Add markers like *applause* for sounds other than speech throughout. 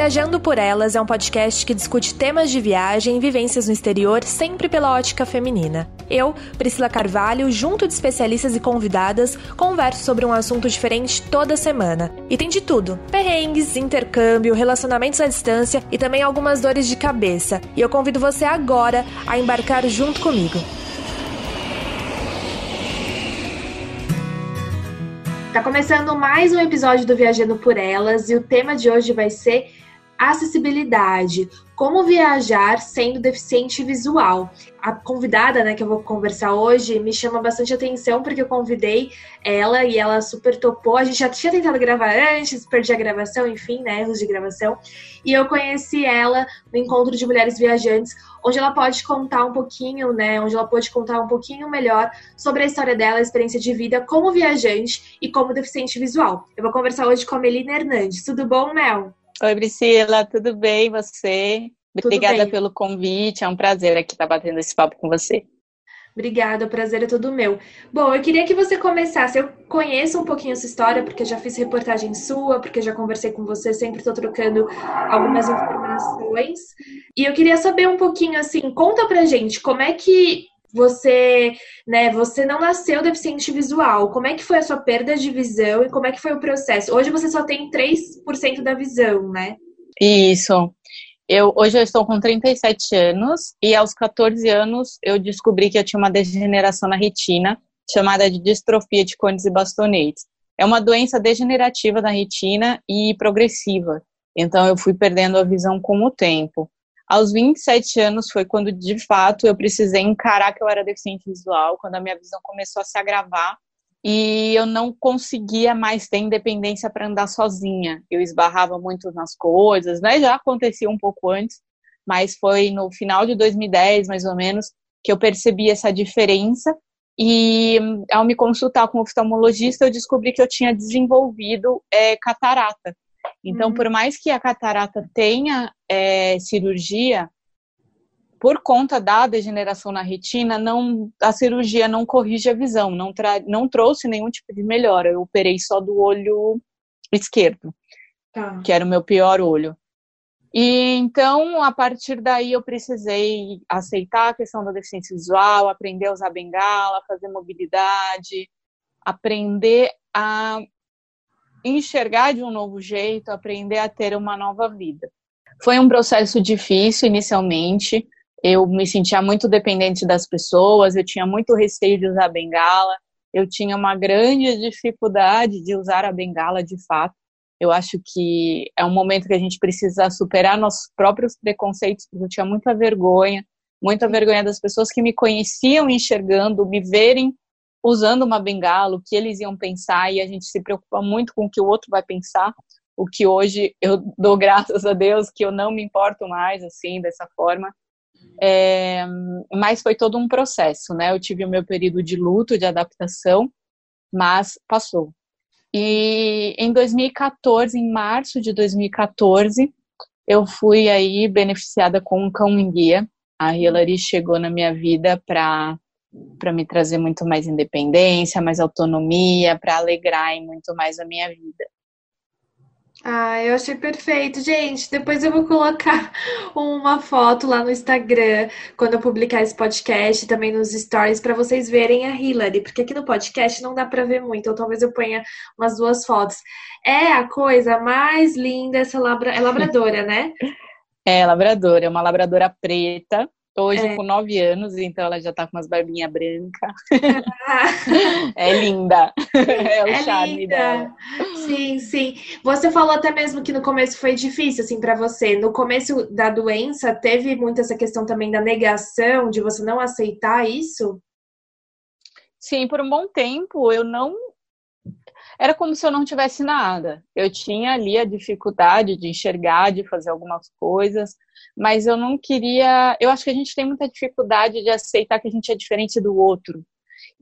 Viajando por Elas é um podcast que discute temas de viagem e vivências no exterior, sempre pela ótica feminina. Eu, Priscila Carvalho, junto de especialistas e convidadas, converso sobre um assunto diferente toda semana. E tem de tudo: perrengues, intercâmbio, relacionamentos à distância e também algumas dores de cabeça. E eu convido você agora a embarcar junto comigo. Tá começando mais um episódio do Viajando por Elas e o tema de hoje vai ser acessibilidade, como viajar sendo deficiente visual. A convidada, né, que eu vou conversar hoje, me chama bastante atenção porque eu convidei ela e ela super topou. A gente já tinha tentado gravar antes, perdi a gravação, enfim, né, erros de gravação. E eu conheci ela no encontro de mulheres viajantes, onde ela pode contar um pouquinho, né, onde ela pode contar um pouquinho melhor sobre a história dela, a experiência de vida como viajante e como deficiente visual. Eu vou conversar hoje com a Melina Hernandes. Tudo bom, Mel? Oi, Priscila, tudo bem? Você? Obrigada bem. pelo convite, é um prazer aqui estar batendo esse papo com você. Obrigada, o prazer é todo meu. Bom, eu queria que você começasse. Eu conheço um pouquinho essa história, porque já fiz reportagem sua, porque já conversei com você, sempre estou trocando algumas informações. E eu queria saber um pouquinho, assim, conta pra gente como é que você, né, você não nasceu deficiente visual. Como é que foi a sua perda de visão e como é que foi o processo? Hoje você só tem 3% da visão, né? Isso. Eu, hoje eu estou com 37 anos e aos 14 anos eu descobri que eu tinha uma degeneração na retina chamada de distrofia de cones e bastonetes. É uma doença degenerativa da retina e progressiva. Então eu fui perdendo a visão com o tempo. Aos 27 anos foi quando, de fato, eu precisei encarar que eu era deficiente visual, quando a minha visão começou a se agravar e eu não conseguia mais ter independência para andar sozinha. Eu esbarrava muito nas coisas, né? Já acontecia um pouco antes, mas foi no final de 2010, mais ou menos, que eu percebi essa diferença. E ao me consultar com o oftalmologista, eu descobri que eu tinha desenvolvido é, catarata. Então, uhum. por mais que a catarata tenha é, cirurgia, por conta da degeneração na retina, não, a cirurgia não corrige a visão, não, tra, não trouxe nenhum tipo de melhora. Eu operei só do olho esquerdo, tá. que era o meu pior olho. E então, a partir daí, eu precisei aceitar a questão da deficiência visual, aprender a usar bengala, fazer mobilidade, aprender a enxergar de um novo jeito, aprender a ter uma nova vida. Foi um processo difícil inicialmente. Eu me sentia muito dependente das pessoas, eu tinha muito receio de usar bengala, eu tinha uma grande dificuldade de usar a bengala de fato. Eu acho que é um momento que a gente precisa superar nossos próprios preconceitos, porque eu tinha muita vergonha, muita vergonha das pessoas que me conheciam enxergando, me verem usando uma bengala, o que eles iam pensar, e a gente se preocupa muito com o que o outro vai pensar, o que hoje eu *laughs* dou graças a Deus que eu não me importo mais assim, dessa forma. É, mas foi todo um processo, né? Eu tive o meu período de luto, de adaptação, mas passou. E em 2014, em março de 2014, eu fui aí beneficiada com um cão guia. A Hillary chegou na minha vida para para me trazer muito mais independência, mais autonomia, para alegrar muito mais a minha vida. Ah, eu achei perfeito. Gente, depois eu vou colocar *laughs* uma foto lá no Instagram quando eu publicar esse podcast, também nos stories, para vocês verem a Hillary, porque aqui no podcast não dá para ver muito, ou talvez eu ponha umas duas fotos. É a coisa mais linda essa labra... é labradora, né? *laughs* É, labradora, é uma labradora preta, hoje é. com nove anos, então ela já tá com umas barbinhas brancas. *laughs* é linda. É o é charme linda. dela. Sim, sim. Você falou até mesmo que no começo foi difícil, assim, para você. No começo da doença, teve muito essa questão também da negação, de você não aceitar isso? Sim, por um bom tempo eu não era como se eu não tivesse nada. Eu tinha ali a dificuldade de enxergar, de fazer algumas coisas, mas eu não queria. Eu acho que a gente tem muita dificuldade de aceitar que a gente é diferente do outro.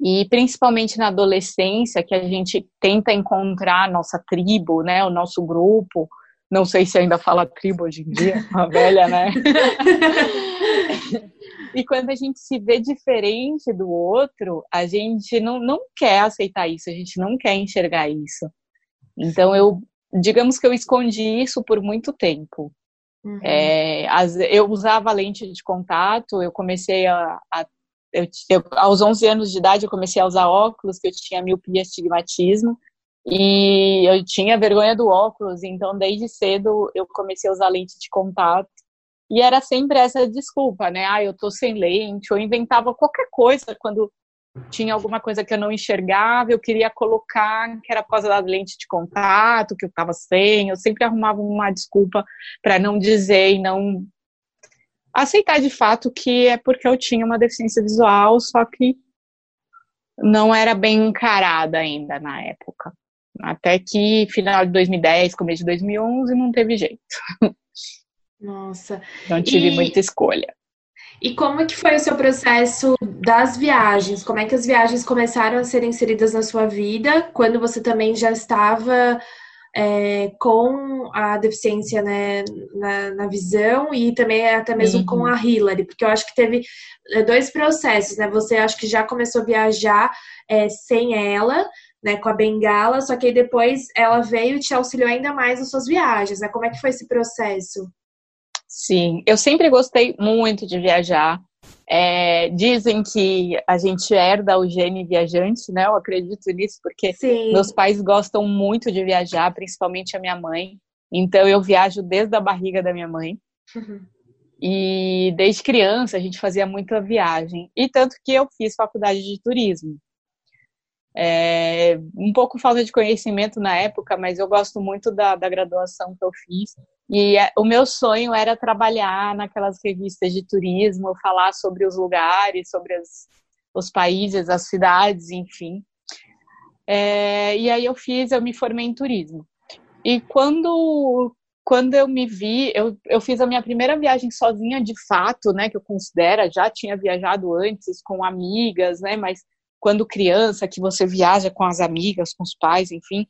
E principalmente na adolescência, que a gente tenta encontrar a nossa tribo, né, o nosso grupo. Não sei se ainda fala tribo hoje em dia, uma *laughs* velha, né? E quando a gente se vê diferente do outro, a gente não, não quer aceitar isso, a gente não quer enxergar isso. Então eu digamos que eu escondi isso por muito tempo. Uhum. É, as, eu usava lente de contato, eu comecei a, a eu, eu, aos 11 anos de idade eu comecei a usar óculos, que eu tinha miopia, astigmatismo, e eu tinha vergonha do óculos, então desde cedo eu comecei a usar lente de contato. E era sempre essa desculpa, né? Ah, eu tô sem lente, ou inventava qualquer coisa quando tinha alguma coisa que eu não enxergava, eu queria colocar que era por causa da lente de contato, que eu estava sem, eu sempre arrumava uma desculpa para não dizer e não aceitar de fato que é porque eu tinha uma deficiência visual, só que não era bem encarada ainda na época. Até que final de 2010, começo de 2011, não teve jeito. Nossa. Não tive e... muita escolha. E como é que foi o seu processo das viagens? Como é que as viagens começaram a ser inseridas na sua vida quando você também já estava é, com a deficiência né, na, na, visão e também até mesmo uhum. com a Hillary? Porque eu acho que teve é, dois processos, né? Você acho que já começou a viajar é, sem ela, né, com a bengala, só que aí depois ela veio e te auxiliou ainda mais nas suas viagens, né? Como é que foi esse processo? Sim, eu sempre gostei muito de viajar. É, dizem que a gente herda o gene viajante, né? Eu acredito nisso, porque Sim. meus pais gostam muito de viajar, principalmente a minha mãe. Então eu viajo desde a barriga da minha mãe. Uhum. E desde criança a gente fazia muita viagem. E tanto que eu fiz faculdade de turismo. É, um pouco falta de conhecimento na época, mas eu gosto muito da, da graduação que eu fiz. E é, o meu sonho era trabalhar naquelas revistas de turismo, falar sobre os lugares, sobre as, os países, as cidades, enfim. É, e aí eu fiz, eu me formei em turismo. E quando quando eu me vi, eu, eu fiz a minha primeira viagem sozinha de fato, né, que eu considero, já tinha viajado antes com amigas, né, mas quando criança, que você viaja com as amigas, com os pais, enfim,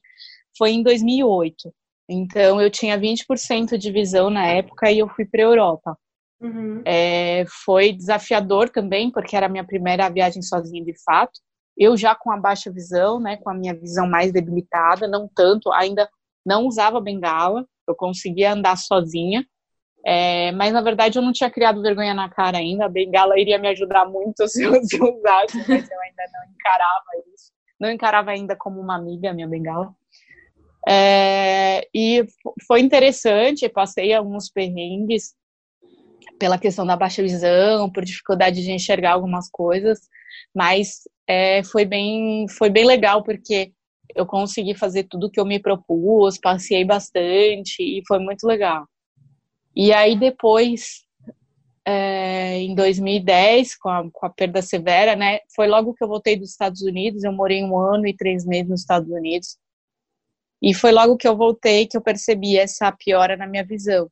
foi em 2008. Então, eu tinha 20% de visão na época e eu fui para a Europa. Uhum. É, foi desafiador também, porque era a minha primeira viagem sozinha de fato. Eu já com a baixa visão, né, com a minha visão mais debilitada, não tanto, ainda não usava bengala, eu conseguia andar sozinha. É, mas na verdade eu não tinha criado vergonha na cara ainda. A bengala iria me ajudar muito *laughs* se eu, se usasse, mas eu ainda não encarava isso. Não encarava ainda como uma amiga a minha bengala. É, e foi interessante, passei alguns perrengues pela questão da baixa visão, por dificuldade de enxergar algumas coisas, mas é, foi bem foi bem legal porque eu consegui fazer tudo que eu me propus, passei bastante e foi muito legal. E aí depois, é, em 2010, com a, com a perda severa, né, foi logo que eu voltei dos Estados Unidos, eu morei um ano e três meses nos Estados Unidos, e foi logo que eu voltei que eu percebi essa piora na minha visão.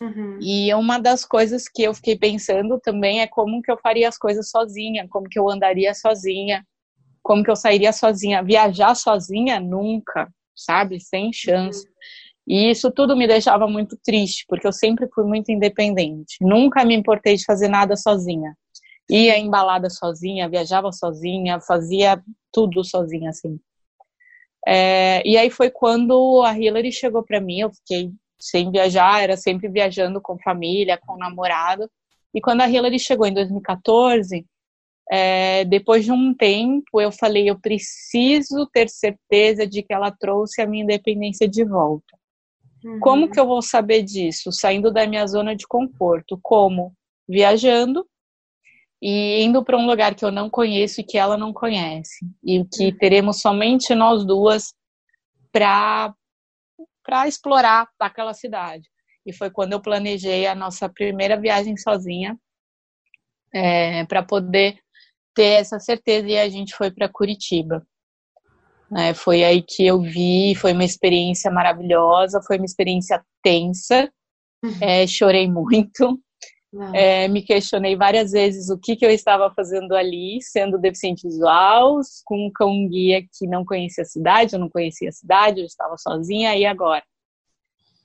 Uhum. E uma das coisas que eu fiquei pensando também é como que eu faria as coisas sozinha, como que eu andaria sozinha, como que eu sairia sozinha. Viajar sozinha, nunca, sabe? Sem chance. Uhum. E isso tudo me deixava muito triste, porque eu sempre fui muito independente. Nunca me importei de fazer nada sozinha. Ia embalada sozinha, viajava sozinha, fazia tudo sozinha, assim. É, e aí foi quando a Hillary chegou para mim, eu fiquei sem viajar, era sempre viajando com família, com namorado. E quando a Hillary chegou em 2014, é, depois de um tempo, eu falei: eu preciso ter certeza de que ela trouxe a minha independência de volta. Uhum. Como que eu vou saber disso? Saindo da minha zona de conforto. Como? Viajando e indo para um lugar que eu não conheço e que ela não conhece. E que teremos somente nós duas para para explorar aquela cidade. E foi quando eu planejei a nossa primeira viagem sozinha é, para poder ter essa certeza e a gente foi para Curitiba. Né? Foi aí que eu vi, foi uma experiência maravilhosa, foi uma experiência tensa, uhum. é, chorei muito, é, me questionei várias vezes o que, que eu estava fazendo ali, sendo deficiente visual, com um cão guia que não conhecia a cidade, eu não conhecia a cidade, eu estava sozinha, e agora?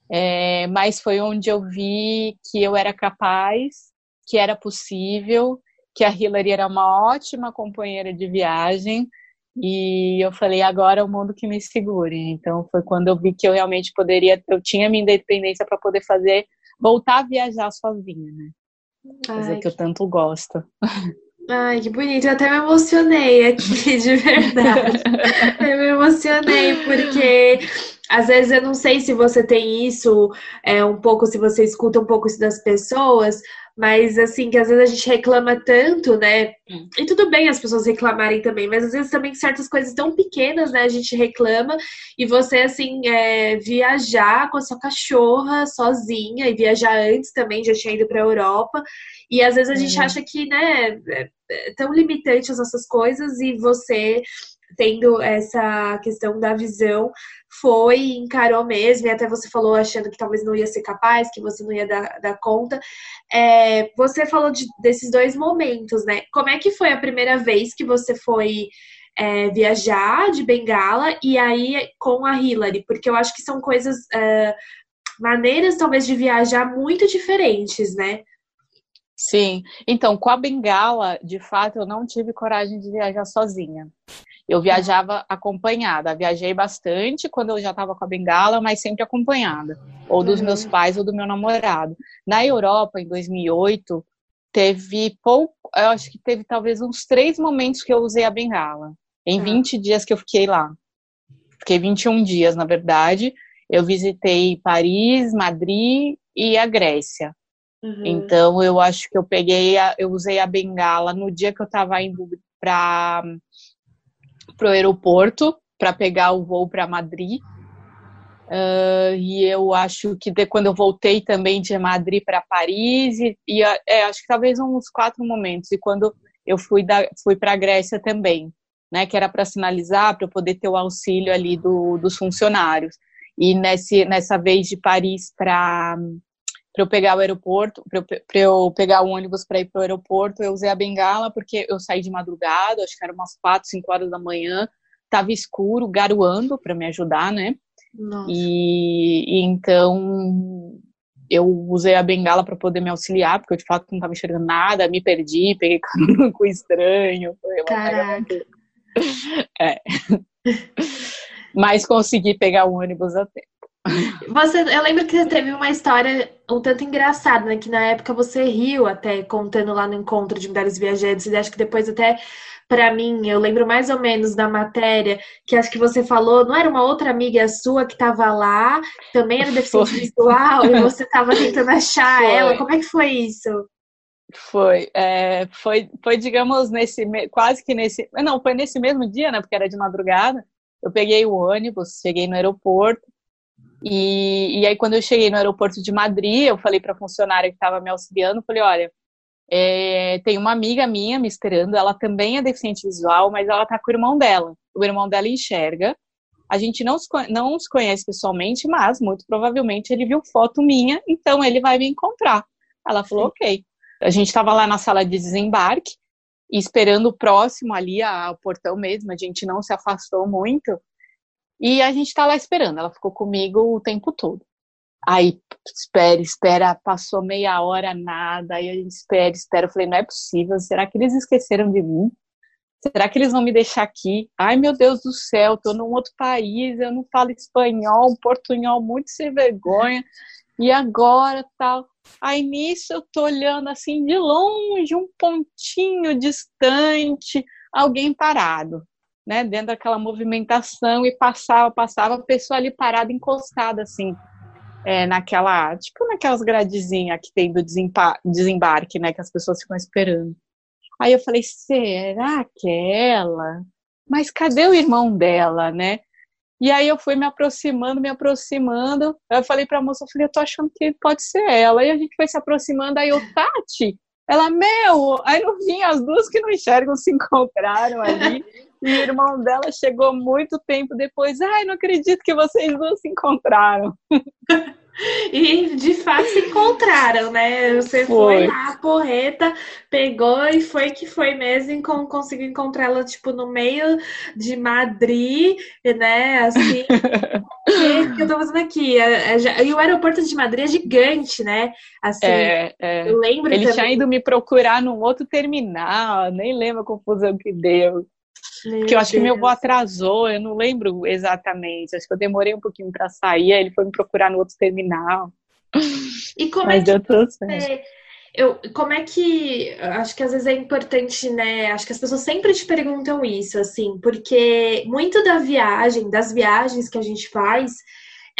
É, mas foi onde eu vi que eu era capaz, que era possível, que a Hillary era uma ótima companheira de viagem, E eu falei, agora é o mundo que me segure. Então foi quando eu vi que eu realmente poderia, eu tinha minha independência para poder fazer, voltar a viajar sozinha, né? Coisa que eu tanto gosto. Ai, que bonito. Eu até me emocionei aqui, *laughs* de verdade. eu me emocionei, porque às vezes eu não sei se você tem isso, é, um pouco, se você escuta um pouco isso das pessoas, mas assim, que às vezes a gente reclama tanto, né? Hum. E tudo bem as pessoas reclamarem também, mas às vezes também certas coisas tão pequenas, né? A gente reclama e você, assim, é, viajar com a sua cachorra sozinha e viajar antes também, já tinha ido pra Europa. E às vezes a gente acha que, né, é, é tão limitante as nossas coisas e você tendo essa questão da visão, foi, encarou mesmo, e até você falou achando que talvez não ia ser capaz, que você não ia dar, dar conta. É, você falou de, desses dois momentos, né? Como é que foi a primeira vez que você foi é, viajar de Bengala e aí com a Hillary? Porque eu acho que são coisas, é, maneiras talvez de viajar muito diferentes, né? Sim, então com a Bengala, de fato, eu não tive coragem de viajar sozinha. Eu viajava acompanhada. Viajei bastante quando eu já estava com a bengala, mas sempre acompanhada. Ou dos uhum. meus pais ou do meu namorado. Na Europa, em 2008, teve pouco. Eu acho que teve talvez uns três momentos que eu usei a bengala. Em uhum. 20 dias que eu fiquei lá. Fiquei 21 dias, na verdade. Eu visitei Paris, Madrid e a Grécia. Uhum. Então eu acho que eu peguei, a, eu usei a bengala no dia que eu estava indo para para o aeroporto para pegar o voo para Madrid. Uh, e eu acho que de, quando eu voltei também de Madrid para Paris, e, e é, acho que talvez uns quatro momentos. E quando eu fui, da, fui para a Grécia também, né, que era para sinalizar, para eu poder ter o auxílio ali do, dos funcionários. E nesse, nessa vez de Paris para para eu pegar o aeroporto, para eu, eu, pegar o ônibus para ir para o aeroporto, eu usei a bengala porque eu saí de madrugada, acho que era umas 4, 5 horas da manhã, estava escuro, garoando para me ajudar, né? E, e, então eu usei a bengala para poder me auxiliar, porque eu de fato não estava enxergando nada, me perdi, peguei *laughs* com estranho. Caraca. É. *laughs* Mas consegui pegar o ônibus até. Você, eu lembro que teve uma história um tanto engraçada, né? Que na época você riu até contando lá no encontro de mulheres viajantes, e acho que depois até para mim, eu lembro mais ou menos da matéria que acho que você falou, não era uma outra amiga sua que estava lá, também era deficiente visual, e você estava *laughs* tentando achar foi. ela. Como é que foi isso? Foi, é, foi, foi, digamos, nesse quase que nesse. Não, foi nesse mesmo dia, né? Porque era de madrugada. Eu peguei o ônibus, cheguei no aeroporto. E, e aí, quando eu cheguei no aeroporto de Madrid, eu falei para a funcionária que estava me auxiliando, falei, olha, é, tem uma amiga minha me esperando, ela também é deficiente visual, mas ela tá com o irmão dela. O irmão dela enxerga. A gente não se, não se conhece pessoalmente, mas muito provavelmente ele viu foto minha, então ele vai me encontrar. Ela falou, ok. A gente estava lá na sala de desembarque, esperando próximo ali ao portão mesmo, a gente não se afastou muito. E a gente tá lá esperando. Ela ficou comigo o tempo todo. Aí, espera, espera, passou meia hora, nada. Aí a gente espera, espera. Eu falei, não é possível. Será que eles esqueceram de mim? Será que eles vão me deixar aqui? Ai, meu Deus do céu, tô num outro país, eu não falo espanhol, portunhol muito sem vergonha. E agora, tal. Aí nisso eu tô olhando assim de longe, um pontinho distante, alguém parado né, dentro daquela movimentação e passava, passava, a pessoa ali parada, encostada, assim, é, naquela, tipo naquelas gradezinhas que tem do desembarque, né, que as pessoas ficam esperando. Aí eu falei, será que é ela? Mas cadê o irmão dela, né? E aí eu fui me aproximando, me aproximando. Eu falei pra moça, eu falei, eu tô achando que pode ser ela. Aí a gente foi se aproximando, aí eu, Tati, ela, meu, aí no fim as duas que não enxergam se encontraram ali. E o irmão dela chegou muito tempo depois. Ai, não acredito que vocês duas se encontraram. *laughs* E de fato se encontraram, né? Você foi, foi lá, a porreta, pegou e foi que foi mesmo, conseguiu encontrá-la, tipo, no meio de Madrid, né? Assim. *laughs* o que eu tô fazendo aqui? É, é, e o aeroporto de Madrid é gigante, né? Assim, é, é. eu lembro. Ele também... tinha ido me procurar num outro terminal, nem lembro a confusão que deu. Meu Porque eu acho Deus. que meu voo atrasou, eu não lembro exatamente. Acho que eu demorei um pouquinho para sair, aí ele foi me procurar no outro terminal. E como Mas é que deu tudo certo. Eu, como é que. Acho que às vezes é importante, né? Acho que as pessoas sempre te perguntam isso, assim, porque muito da viagem, das viagens que a gente faz,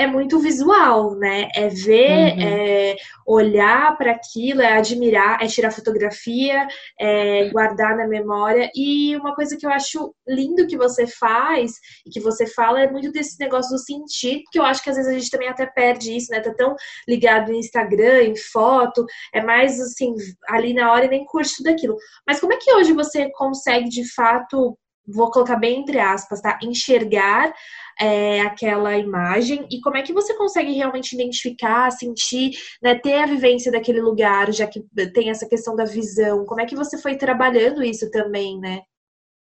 é muito visual, né? É ver, uhum. é olhar para aquilo, é admirar, é tirar fotografia, é guardar na memória. E uma coisa que eu acho lindo que você faz e que você fala é muito desse negócio do sentir, que eu acho que às vezes a gente também até perde isso, né? Tá tão ligado no Instagram, em foto, é mais assim, ali na hora e nem curte tudo aquilo. Mas como é que hoje você consegue de fato vou colocar bem entre aspas, tá? Enxergar é, aquela imagem e como é que você consegue realmente identificar, sentir, né, ter a vivência daquele lugar, já que tem essa questão da visão. Como é que você foi trabalhando isso também, né?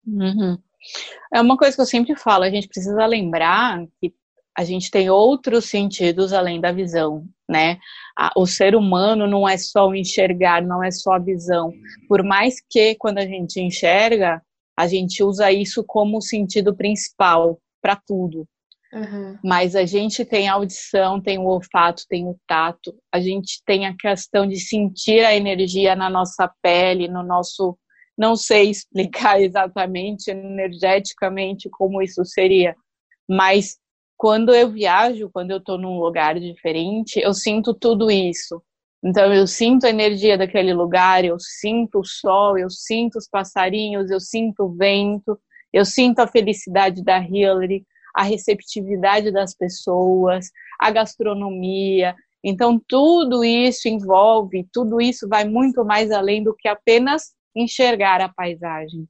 Uhum. É uma coisa que eu sempre falo, a gente precisa lembrar que a gente tem outros sentidos além da visão, né? O ser humano não é só o enxergar, não é só a visão. Por mais que quando a gente enxerga, a gente usa isso como sentido principal para tudo. Uhum. Mas a gente tem a audição, tem o olfato, tem o tato, a gente tem a questão de sentir a energia na nossa pele, no nosso. Não sei explicar *laughs* exatamente energeticamente como isso seria, mas quando eu viajo, quando eu estou num lugar diferente, eu sinto tudo isso. Então eu sinto a energia daquele lugar, eu sinto o sol, eu sinto os passarinhos, eu sinto o vento, eu sinto a felicidade da Hillary, a receptividade das pessoas, a gastronomia. Então tudo isso envolve, tudo isso vai muito mais além do que apenas enxergar a paisagem.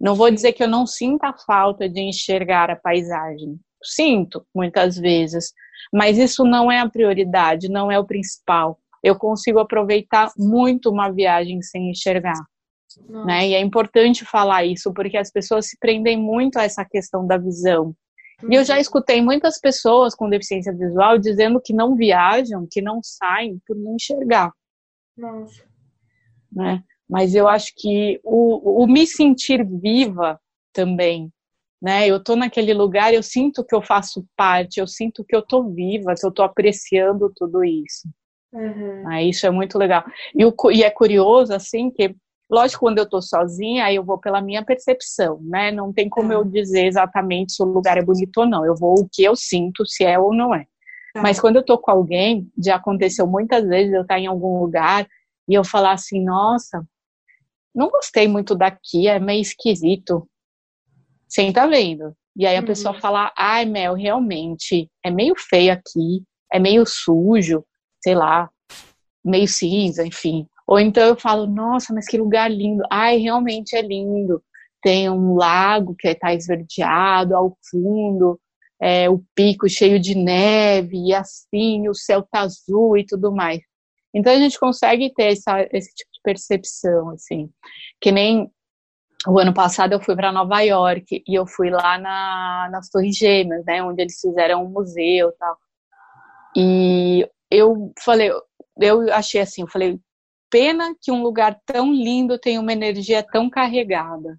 Não vou dizer que eu não sinta a falta de enxergar a paisagem. Sinto muitas vezes, mas isso não é a prioridade, não é o principal eu consigo aproveitar muito uma viagem sem enxergar. Né? E é importante falar isso, porque as pessoas se prendem muito a essa questão da visão. E eu já uhum. escutei muitas pessoas com deficiência visual dizendo que não viajam, que não saem por não enxergar. Nossa. Né? Mas eu acho que o, o me sentir viva também, né? Eu tô naquele lugar, eu sinto que eu faço parte, eu sinto que eu tô viva, que eu tô apreciando tudo isso. Uhum. Ah, isso é muito legal. E, o, e é curioso, assim, que, lógico, quando eu tô sozinha, aí eu vou pela minha percepção, né? Não tem como uhum. eu dizer exatamente se o lugar é bonito ou não. Eu vou o que eu sinto, se é ou não é. Uhum. Mas quando eu tô com alguém, já aconteceu muitas vezes eu estar em algum lugar e eu falar assim, nossa, não gostei muito daqui, é meio esquisito. Sem tá vendo. E aí a pessoa uhum. fala, ai, Mel, realmente, é meio feio aqui, é meio sujo sei lá, meio cinza, enfim. Ou então eu falo, nossa, mas que lugar lindo. Ai, realmente é lindo. Tem um lago que está esverdeado ao fundo, é, o pico cheio de neve, e assim, o céu tá azul e tudo mais. Então a gente consegue ter essa, esse tipo de percepção, assim. Que nem o ano passado eu fui para Nova York e eu fui lá na, nas Torres Gêmeas, né, onde eles fizeram um museu e tal. E eu falei, eu achei assim, eu falei, pena que um lugar tão lindo tem uma energia tão carregada.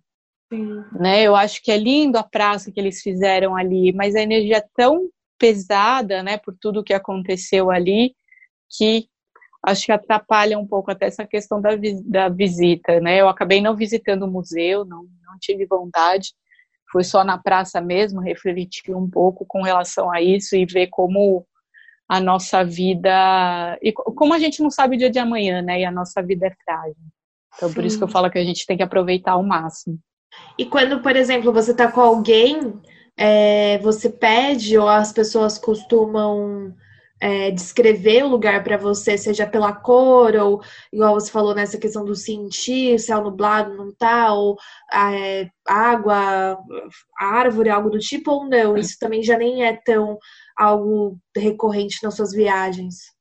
Sim. Né? Eu acho que é lindo a praça que eles fizeram ali, mas a energia é tão pesada, né, por tudo que aconteceu ali, que acho que atrapalha um pouco até essa questão da, da visita, né? Eu acabei não visitando o museu, não, não tive vontade, fui só na praça mesmo, refletir um pouco com relação a isso e ver como a nossa vida. E como a gente não sabe o dia de amanhã, né? E a nossa vida é frágil. Então, Sim. por isso que eu falo que a gente tem que aproveitar ao máximo. E quando, por exemplo, você está com alguém, é, você pede ou as pessoas costumam é, descrever o lugar para você, seja pela cor, ou igual você falou nessa questão do sentir, céu nublado, não tá, ou é, água, árvore, algo do tipo, ou não? Isso também já nem é tão algo recorrente nas suas viagens?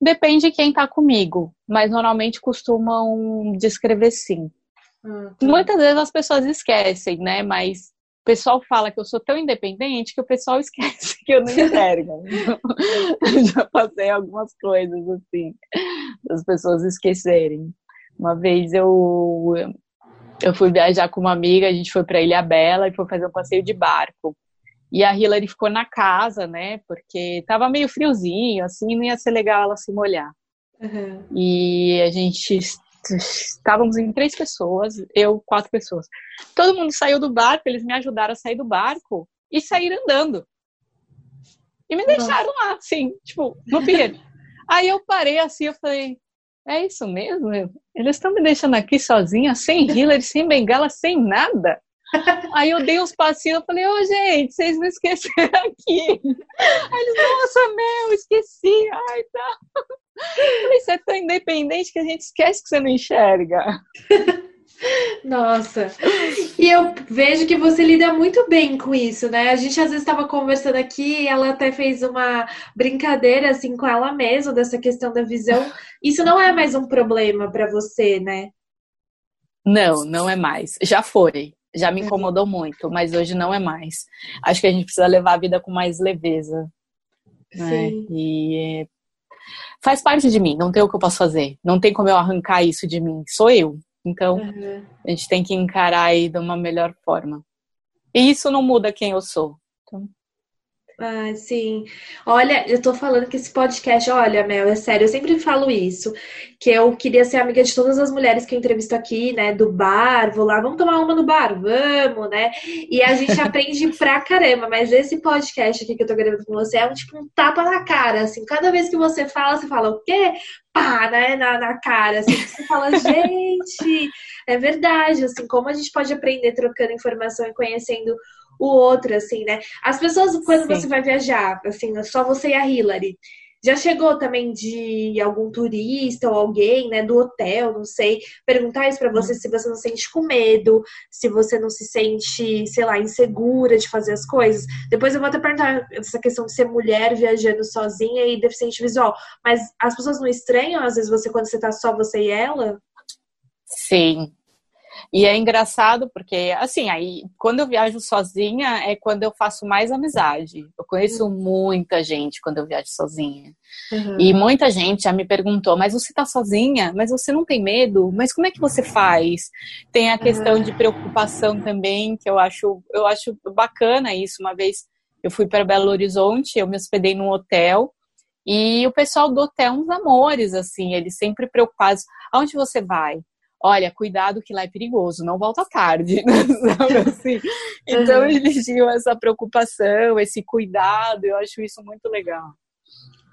Depende de quem está comigo, mas normalmente costumam descrever sim. Hum, Muitas vezes as pessoas esquecem, né? Mas o pessoal fala que eu sou tão independente que o pessoal *laughs* esquece que eu não enxergo. *laughs* Já passei algumas coisas assim, das pessoas esquecerem. Uma vez eu eu fui viajar com uma amiga, a gente foi para Ilha Bela e foi fazer um passeio de barco. E a Hillary ficou na casa, né? Porque tava meio friozinho, assim, não ia ser legal ela se molhar. Uhum. E a gente estávamos em três pessoas, eu, quatro pessoas. Todo mundo saiu do barco, eles me ajudaram a sair do barco e sair andando. E me deixaram Nossa. lá, assim, tipo, no pier. *laughs* Aí eu parei assim, eu falei, é isso mesmo? Eles estão me deixando aqui sozinha, sem Hillary, sem bengala, sem nada. Aí eu dei uns passinhos, eu falei, ô oh, gente, vocês me esqueceram aqui. Aí eles, nossa, Mel, esqueci. Ai, tá. Eu falei, você é tão independente que a gente esquece que você não enxerga. Nossa, e eu vejo que você lida muito bem com isso, né? A gente às vezes estava conversando aqui, ela até fez uma brincadeira assim com ela mesma dessa questão da visão. Isso não é mais um problema para você, né? Não, não é mais. Já foi, já me uhum. incomodou muito, mas hoje não é mais. Acho que a gente precisa levar a vida com mais leveza. Né? E faz parte de mim, não tem o que eu posso fazer. Não tem como eu arrancar isso de mim. Sou eu. Então, uhum. a gente tem que encarar aí de uma melhor forma. E isso não muda quem eu sou. Então... Ah, sim. Olha, eu tô falando que esse podcast, olha, Mel, é sério, eu sempre falo isso, que eu queria ser amiga de todas as mulheres que eu entrevisto aqui, né, do bar, vou lá, vamos tomar uma no bar, vamos, né? E a gente aprende *laughs* pra caramba, mas esse podcast aqui que eu tô gravando com você é um tipo um tapa na cara, assim, cada vez que você fala, você fala o quê? Pá, né, na, na cara, assim, você fala, *laughs* gente, é verdade, assim, como a gente pode aprender trocando informação e conhecendo o outro, assim, né? As pessoas, quando Sim. você vai viajar, assim, só você e a Hillary, já chegou também de algum turista ou alguém, né, do hotel, não sei, perguntar isso para hum. você se você não sente com medo, se você não se sente, sei lá, insegura de fazer as coisas. Depois eu vou até perguntar essa questão de ser mulher viajando sozinha e deficiente visual. Mas as pessoas não estranham, às vezes, você quando você tá só você e ela? Sim, e é engraçado porque, assim, aí quando eu viajo sozinha é quando eu faço mais amizade. Eu conheço uhum. muita gente quando eu viajo sozinha. Uhum. E muita gente já me perguntou: mas você tá sozinha? Mas você não tem medo? Mas como é que você faz? Tem a questão uhum. de preocupação também, que eu acho, eu acho bacana isso. Uma vez eu fui para Belo Horizonte, eu me hospedei num hotel. E o pessoal do hotel, uns amores, assim, eles sempre preocupados. Aonde você vai? Olha, cuidado que lá é perigoso, não volta tarde, *laughs* sabe assim? *laughs* Então uhum. eles tinham essa preocupação, esse cuidado, eu acho isso muito legal.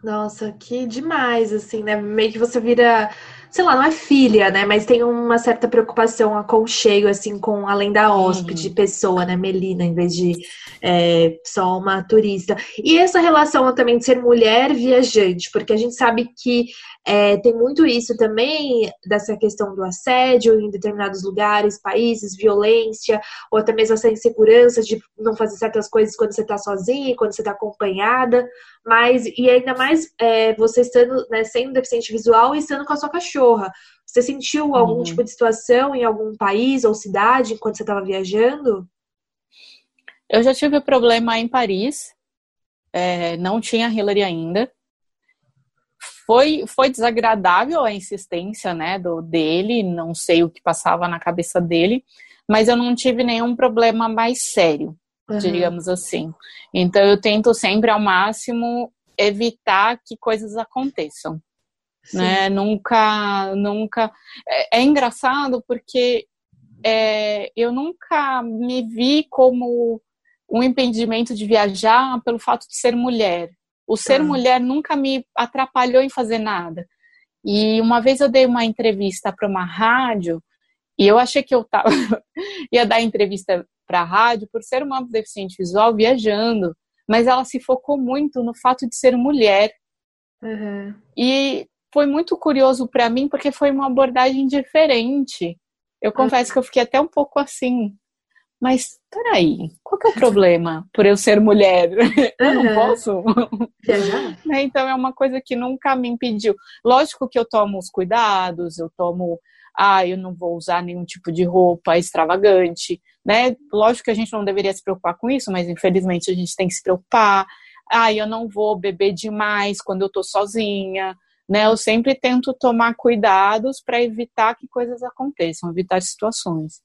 Nossa, que demais, assim, né? Meio que você vira sei lá, não é filha, né? Mas tem uma certa preocupação, aconchego, assim, com além da hóspede, uhum. pessoa, né? Melina, em vez de é, só uma turista. E essa relação também de ser mulher viajante, porque a gente sabe que é, tem muito isso também, dessa questão do assédio em determinados lugares, países, violência, ou até mesmo essa insegurança de não fazer certas coisas quando você está sozinha, quando você está acompanhada. Mas, e ainda mais é, você estando, né, sendo deficiente visual e estando com a sua cachorra. Você sentiu algum uhum. tipo de situação em algum país ou cidade enquanto você estava viajando? Eu já tive problema em Paris. É, não tinha Hillary ainda. Foi, foi desagradável a insistência né, do, dele, não sei o que passava na cabeça dele, mas eu não tive nenhum problema mais sério, uhum. digamos assim. Então eu tento sempre ao máximo evitar que coisas aconteçam. Né? Nunca, nunca. É, é engraçado porque é, eu nunca me vi como um impedimento de viajar pelo fato de ser mulher. O ser ah. mulher nunca me atrapalhou em fazer nada. E uma vez eu dei uma entrevista para uma rádio e eu achei que eu tava *laughs* ia dar entrevista para a rádio por ser uma deficiente visual viajando, mas ela se focou muito no fato de ser mulher. Uhum. E foi muito curioso para mim porque foi uma abordagem diferente. Eu confesso uhum. que eu fiquei até um pouco assim, mas peraí, qual que é o problema por eu ser mulher? *laughs* eu não posso? *laughs* Né, então é uma coisa que nunca me impediu. Lógico que eu tomo os cuidados, eu tomo, ah, eu não vou usar nenhum tipo de roupa extravagante, né? Lógico que a gente não deveria se preocupar com isso, mas infelizmente a gente tem que se preocupar. Ah, eu não vou beber demais quando eu tô sozinha, né? Eu sempre tento tomar cuidados para evitar que coisas aconteçam, evitar situações.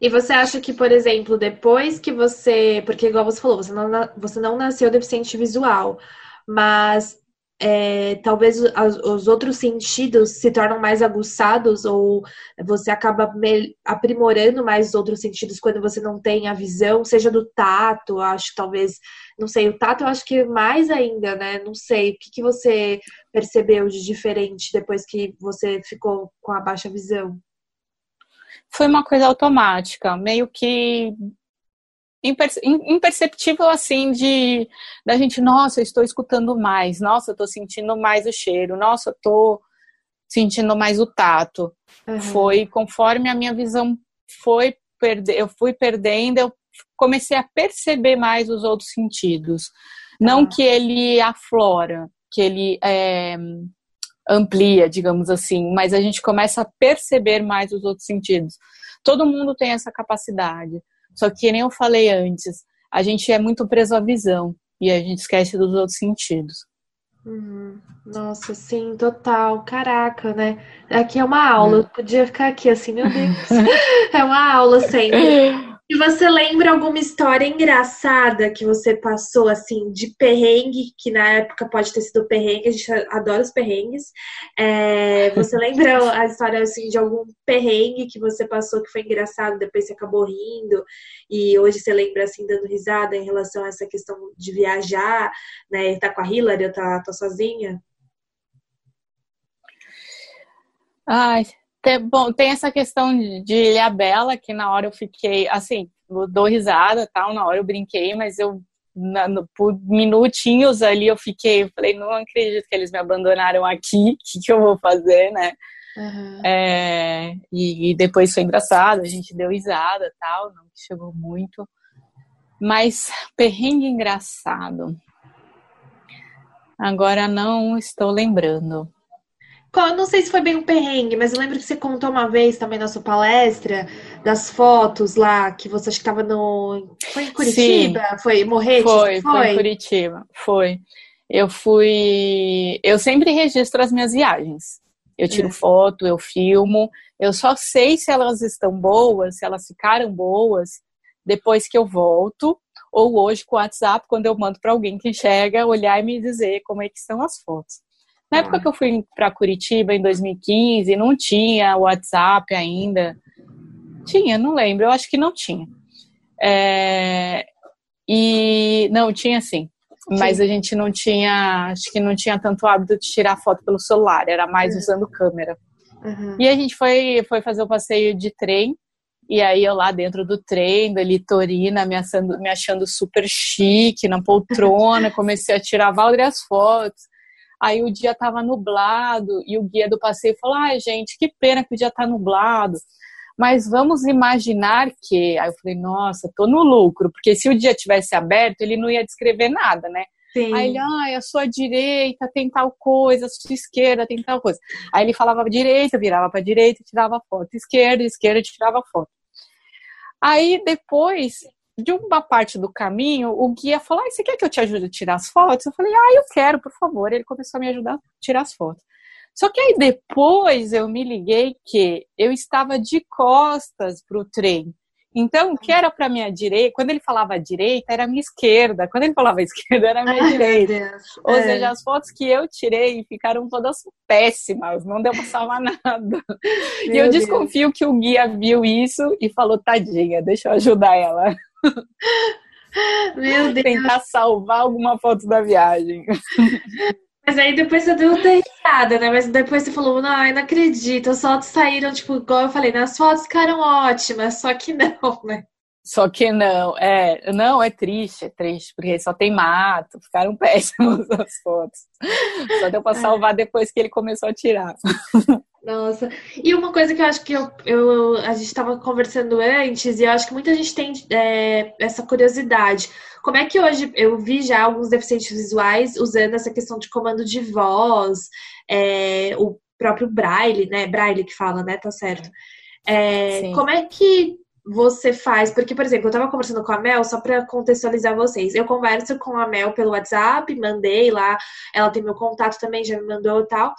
E você acha que, por exemplo, depois que você. Porque, igual você falou, você não, você não nasceu deficiente visual, mas é, talvez os, os, outros sentidos se tornam mais aguçados ou você acaba aprimorando mais os outros sentidos quando você não tem a visão, seja do tato, acho que talvez, não sei, o tato eu acho que mais ainda, né? Não sei, o que, que você percebeu de diferente depois que você ficou com a baixa visão? Foi uma coisa automática, meio que imperceptível assim de da gente, nossa, estou escutando mais, nossa, estou sentindo mais o cheiro, nossa, estou sentindo mais o tato. Uhum. Foi conforme a minha visão foi eu fui perdendo, eu comecei a perceber mais os outros sentidos. Não uhum. que ele aflora, que ele é, amplia, digamos assim, mas a gente começa a perceber mais os outros sentidos. Todo mundo tem essa capacidade. Só que, nem eu falei antes, a gente é muito preso à visão e a gente esquece dos outros sentidos. Uhum. Nossa, sim, total. Caraca, né? Aqui é uma aula. Eu podia ficar aqui assim, meu Deus. *laughs* é uma aula sempre. E você lembra alguma história engraçada que você passou, assim, de perrengue, que na época pode ter sido perrengue, a gente adora os perrengues. É, você *laughs* lembra a história, assim, de algum perrengue que você passou que foi engraçado, depois você acabou rindo, e hoje você lembra, assim, dando risada em relação a essa questão de viajar, né? Tá com a Hillary ou tá, tá sozinha? Ai, tem, bom, tem essa questão de Ilha Bela, que na hora eu fiquei, assim, eu dou risada tal, na hora eu brinquei, mas eu, na, no, por minutinhos ali eu fiquei, eu falei, não acredito que eles me abandonaram aqui, o *laughs* que, que eu vou fazer, né? Uhum. É, e, e, depois foi engraçado, a gente deu risada tal, não chegou muito. Mas perrengue engraçado. Agora não estou lembrando. Eu não sei se foi bem um perrengue, mas eu lembro que você contou uma vez também na sua palestra das fotos lá que você estava no. Foi em Curitiba? Sim. Foi Morrete? Foi, foi, foi em Curitiba. Foi. Eu fui. Eu sempre registro as minhas viagens. Eu tiro é. foto, eu filmo. Eu só sei se elas estão boas, se elas ficaram boas, depois que eu volto. Ou hoje com o WhatsApp, quando eu mando para alguém que chega, olhar e me dizer como é que estão as fotos. Na época que eu fui para Curitiba em 2015, não tinha WhatsApp ainda. Tinha, não lembro, eu acho que não tinha. É... E não, tinha sim. Mas sim. a gente não tinha, acho que não tinha tanto hábito de tirar foto pelo celular, era mais uhum. usando câmera. Uhum. E a gente foi, foi fazer o passeio de trem, e aí eu lá dentro do trem, da litorina, me achando, me achando super chique, na poltrona, *laughs* comecei a tirar várias fotos. Aí o dia estava nublado e o guia do passeio falou: ai, gente, que pena que o dia está nublado. Mas vamos imaginar que. Aí eu falei: nossa, tô no lucro, porque se o dia tivesse aberto, ele não ia descrever nada, né? Sim. Aí ele, ai, a sua direita tem tal coisa, a sua esquerda tem tal coisa. Aí ele falava direita, virava para direita, tirava foto, esquerda, esquerda, tirava foto. Aí depois de uma parte do caminho, o guia falou: ah, você quer que eu te ajude a tirar as fotos? Eu falei: ah, eu quero, por favor. Ele começou a me ajudar a tirar as fotos. Só que aí depois eu me liguei que eu estava de costas para o trem. Então, o que era para minha direita, quando ele falava direita, era minha esquerda. Quando ele falava *laughs* esquerda, era minha Ai, direita. Ou é. seja, as fotos que eu tirei ficaram todas péssimas, não deu pra salvar *laughs* nada. Meu e eu Deus. desconfio que o guia viu isso e falou: tadinha, deixa eu ajudar ela. Meu *laughs* Deus. Tentar salvar alguma foto da viagem. *laughs* Mas aí depois você deu uma risada, né? Mas depois você falou, não, eu não acredito. As fotos saíram, tipo, igual eu falei, né? as fotos ficaram ótimas, só que não, *laughs* né? Só que não, é, não, é triste, é triste, porque só tem mato, ficaram péssimas as fotos. Só deu pra é. salvar depois que ele começou a tirar. Nossa, e uma coisa que eu acho que eu, eu a gente estava conversando antes, e eu acho que muita gente tem é, essa curiosidade. Como é que hoje eu vi já alguns deficientes visuais usando essa questão de comando de voz, é, o próprio Braille, né? Braille que fala, né? Tá certo. É, como é que você faz? Porque, por exemplo, eu estava conversando com a Mel, só para contextualizar vocês. Eu converso com a Mel pelo WhatsApp, mandei lá, ela tem meu contato também, já me mandou e tal.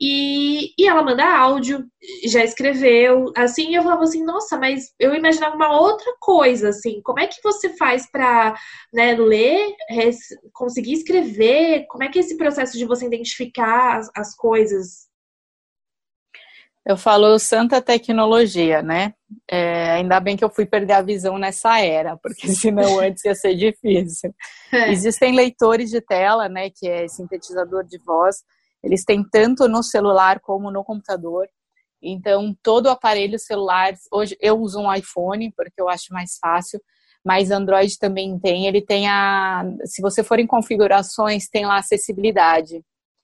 E, e ela manda áudio, já escreveu, assim, eu falava assim, nossa, mas eu imaginava uma outra coisa, assim, como é que você faz para né, ler, res, conseguir escrever, como é que é esse processo de você identificar as, as coisas? Eu falo santa tecnologia, né? É, ainda bem que eu fui perder a visão nessa era, porque senão antes ia ser difícil. *laughs* É. Existem leitores de tela, né, que é sintetizador de voz, eles têm tanto no celular como no computador. Então, todo o aparelho celular, hoje eu uso um iPhone porque eu acho mais fácil, mas Android também tem. Ele tem a, se você for em configurações, tem lá acessibilidade.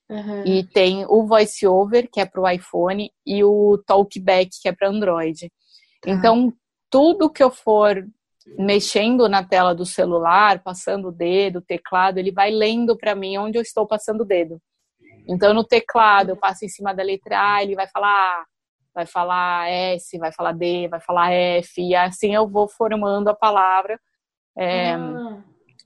Uhum. E tem o VoiceOver, que é para o iPhone, e o Talkback, que é para Android. Tá. Então, tudo que eu for mexendo na tela do celular, passando o dedo, o teclado, ele vai lendo para mim onde eu estou passando o dedo. Então, no teclado, eu passo em cima da letra A, ele vai falar A, vai falar S, vai falar D, vai falar F, e assim eu vou formando a palavra é, ah.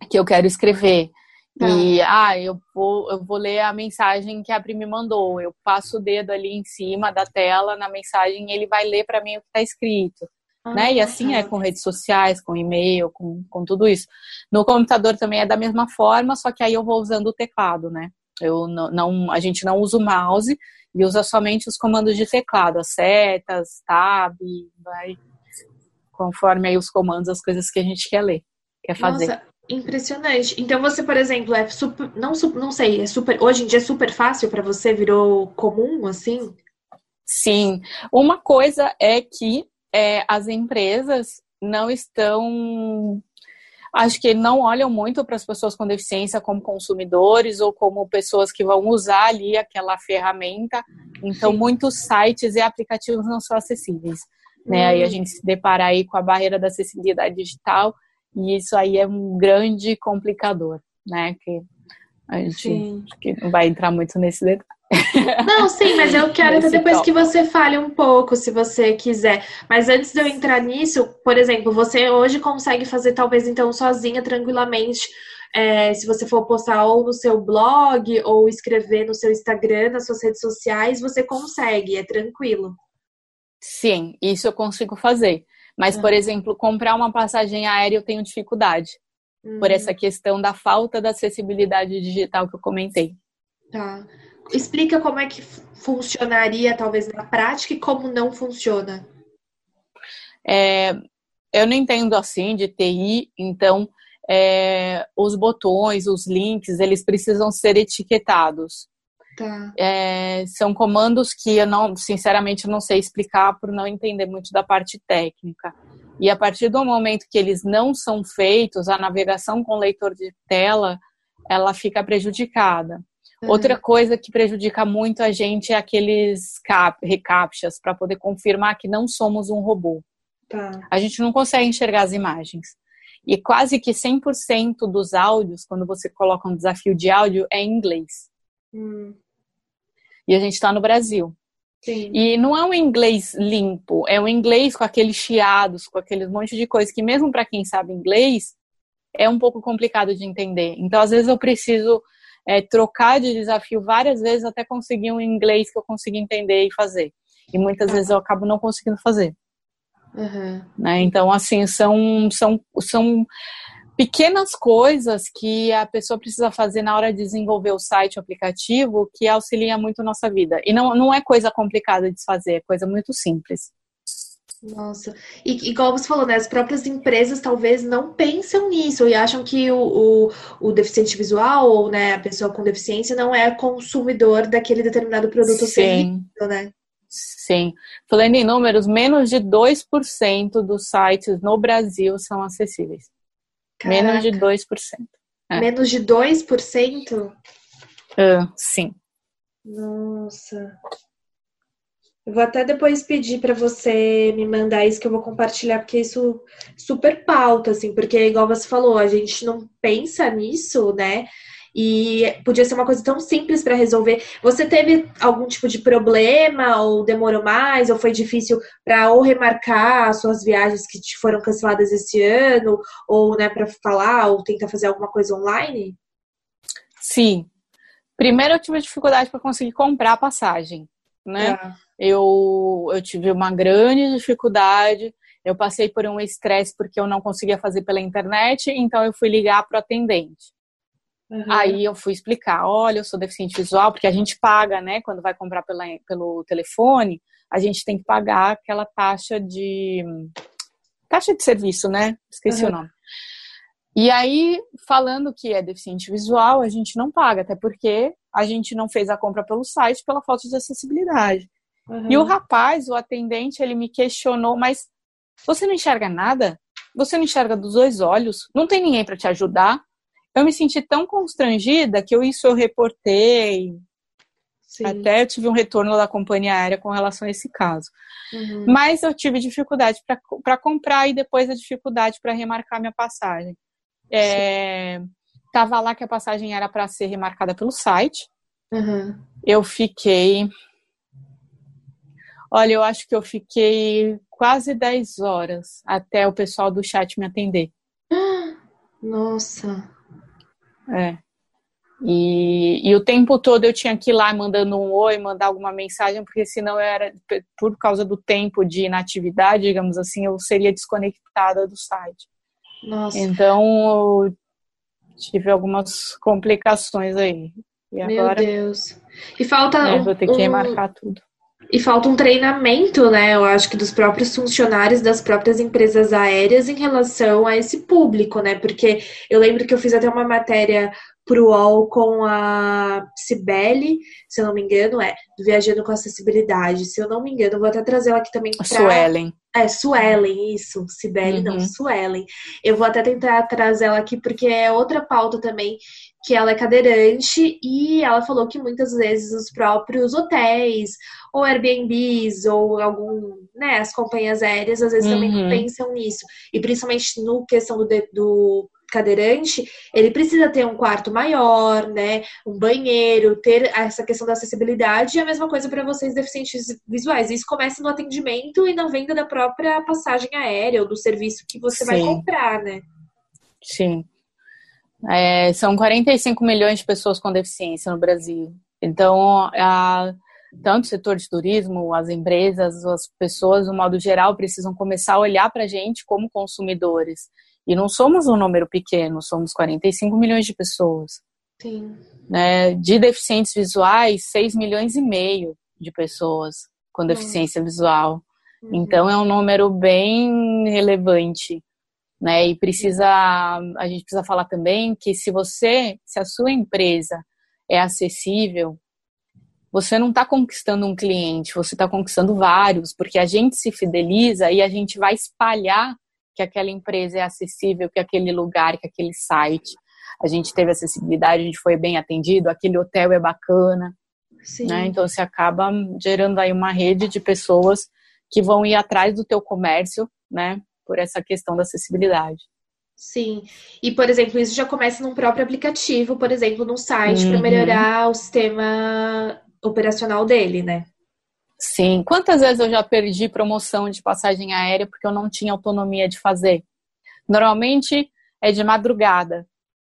que eu quero escrever. Tá. E, ah, eu vou, eu vou ler a mensagem que a Pri me mandou. Eu passo o dedo ali em cima da tela na mensagem e ele vai ler para mim o que está escrito. Ah, né? E assim é com redes sociais, com e-mail, com, com tudo isso. No computador também é da mesma forma, só que aí eu vou usando o teclado, né? Eu não, não, a gente não usa o mouse e usa somente os comandos de teclado, as setas, tab, vai conforme aí os comandos, as coisas que a gente quer ler, quer fazer. Nossa, impressionante. Então você, por exemplo, é super, não, não sei, é super, hoje em dia é super fácil para você, virou comum assim? Sim. Uma coisa é que é, as empresas não estão acho que não olham muito para as pessoas com deficiência como consumidores ou como pessoas que vão usar ali aquela ferramenta. Então, Sim. muitos sites e aplicativos não são acessíveis. Né? Hum. Aí a gente se depara aí com a barreira da acessibilidade digital e isso aí é um grande complicador, né? Que a gente que não vai entrar muito nesse detalhe. Não, sim, mas eu quero até depois top. que você fale um pouco, se você quiser. Mas antes de eu entrar nisso, por exemplo, você hoje consegue fazer talvez então sozinha, tranquilamente, é, se você for postar ou no seu blog ou escrever no seu Instagram, nas suas redes sociais, você consegue, é tranquilo. Sim, isso eu consigo fazer. Mas, por exemplo, comprar uma passagem aérea eu tenho dificuldade. Por uhum. essa questão da falta da acessibilidade digital que eu comentei. Tá explica como é que funcionaria, talvez, na prática e como não funciona. É, eu não entendo assim de TI, então é, os botões, os links, eles precisam ser etiquetados. Tá. É, são comandos que eu não, sinceramente, não sei explicar por não entender muito da parte técnica. E a partir do momento que eles não são feitos, a navegação com leitor de tela, ela fica prejudicada. Uhum. Outra coisa que prejudica muito a gente é aqueles cap, recaptchas para poder confirmar que não somos um robô. Tá. A gente não consegue enxergar as imagens. E quase que 100% dos áudios, quando você coloca um desafio de áudio, é em inglês. Hum. E a gente está no Brasil. Sim. E não é um inglês limpo, é um inglês com aqueles chiados, com aqueles monte de coisa que mesmo para quem sabe inglês é um pouco complicado de entender. Então, às vezes eu preciso é, trocar de desafio várias vezes até conseguir um inglês que eu consiga entender e fazer. E muitas vezes eu acabo não conseguindo fazer. Uhum. Né? Então, assim, são, são, são pequenas coisas que a pessoa precisa fazer na hora de desenvolver o site, o aplicativo, que auxilia muito a nossa vida. E não, não é coisa complicada de se fazer, é coisa muito simples. Nossa, e igual você falou, né? As próprias empresas talvez não pensam nisso e acham que o, o, o, deficiente visual ou né, a pessoa com deficiência não é consumidor daquele determinado produto Sim. serviço, né? Sim. Falando em números, menos de 2% dos sites no Brasil são acessíveis. Caraca. Menos de 2%. É. Menos de 2%? Uh, sim. Nossa. Eu vou até depois pedir para você me mandar isso que eu vou compartilhar, porque isso super pauta, assim, porque igual você falou, a gente não pensa nisso, né? e podia ser uma coisa tão simples para resolver. Você teve algum tipo de problema ou demorou mais ou foi difícil para ou remarcar suas viagens que te foram canceladas esse ano ou, né, para falar ou tentar fazer alguma coisa online? Sim. Primeiro eu tive dificuldade para conseguir comprar a passagem, né? É. Eu, eu tive uma grande dificuldade. Eu passei por um estresse porque eu não conseguia fazer pela internet, então eu fui ligar para o atendente. Uhum. Aí eu fui explicar, olha, eu sou deficiente visual, porque a gente paga, né? Quando vai comprar pela, pelo telefone, a gente tem que pagar aquela taxa de taxa de serviço, né? Esqueci uhum. o nome. E aí, falando que é deficiente visual, a gente não paga, até porque a gente não fez a compra pelo site pela falta de acessibilidade. Uhum. E o rapaz, o atendente, ele me questionou, mas você não enxerga nada? Você não enxerga dos dois olhos? Não tem ninguém para te ajudar? Eu me senti tão constrangida que eu isso eu reportei. Sim. Até eu tive um retorno da companhia aérea com relação a esse caso. Uhum. Mas eu tive dificuldade para comprar e depois a dificuldade para remarcar minha passagem. É, tava lá que a passagem era para ser remarcada pelo site. Uhum. Eu fiquei. Olha, eu acho que eu fiquei quase 10 horas até o pessoal do chat me atender. *gasps* Nossa. É. E, e, o tempo todo eu tinha que ir lá mandando um oi, mandar alguma mensagem, porque senão era, por causa do tempo de inatividade, digamos assim, eu seria desconectada do site. Nossa. Então, eu tive algumas complicações aí. E Meu agora, Deus. E falta. É, vou ter que um, remarcar tudo. E falta um treinamento, né? Eu acho que dos próprios funcionários das próprias empresas aéreas em relação a esse público, né? Porque eu lembro que eu fiz até uma matéria pro UOL com a Cibele, se eu não me engano, é, do Viajando com Acessibilidade. Se eu não me engano, vou até trazer ela aqui também pra... Suelen. É, Suelen, isso. Cibele, uhum. não, Suelen. Eu vou até tentar trazer ela aqui, porque é outra pauta também, que ela é cadeirante, e ela falou que muitas vezes os próprios hotéis, ou Airbnbs, ou algum, né, as companhias aéreas, às vezes uhum. também não uhum. pensam nisso. E principalmente no questão do, do cadeirante, ele precisa ter um quarto maior, né? Um banheiro, ter essa questão da acessibilidade e a mesma coisa para vocês deficientes visuais. Isso começa no atendimento e na venda da própria passagem aérea ou do serviço que você Sim. vai comprar, né? Sim. É, são 45 milhões de pessoas com deficiência no Brasil. Então, a, tanto o setor de turismo, as empresas, as pessoas, no modo geral, precisam começar a olhar para a gente como consumidores e não somos um número pequeno, somos 45 milhões de pessoas. Sim. Né? De deficientes visuais, 6 milhões e meio de pessoas com deficiência uhum. visual. Uhum. Então é um número bem relevante. Né? E precisa, a gente precisa falar também que se você, se a sua empresa é acessível, você não está conquistando um cliente, você está conquistando vários, porque a gente se fideliza e a gente vai espalhar que aquela empresa é acessível, que aquele lugar, que aquele site. A gente teve acessibilidade, a gente foi bem atendido, aquele hotel é bacana. Né? Então você acaba gerando aí uma rede de pessoas que vão ir atrás do teu comércio, né? Por essa questão da acessibilidade. Sim. E, por exemplo, isso já começa num próprio aplicativo, por exemplo, num site, uhum. para melhorar o sistema operacional dele, né? Sim. Quantas vezes eu já perdi promoção de passagem aérea porque eu não tinha autonomia de fazer? Normalmente é de madrugada.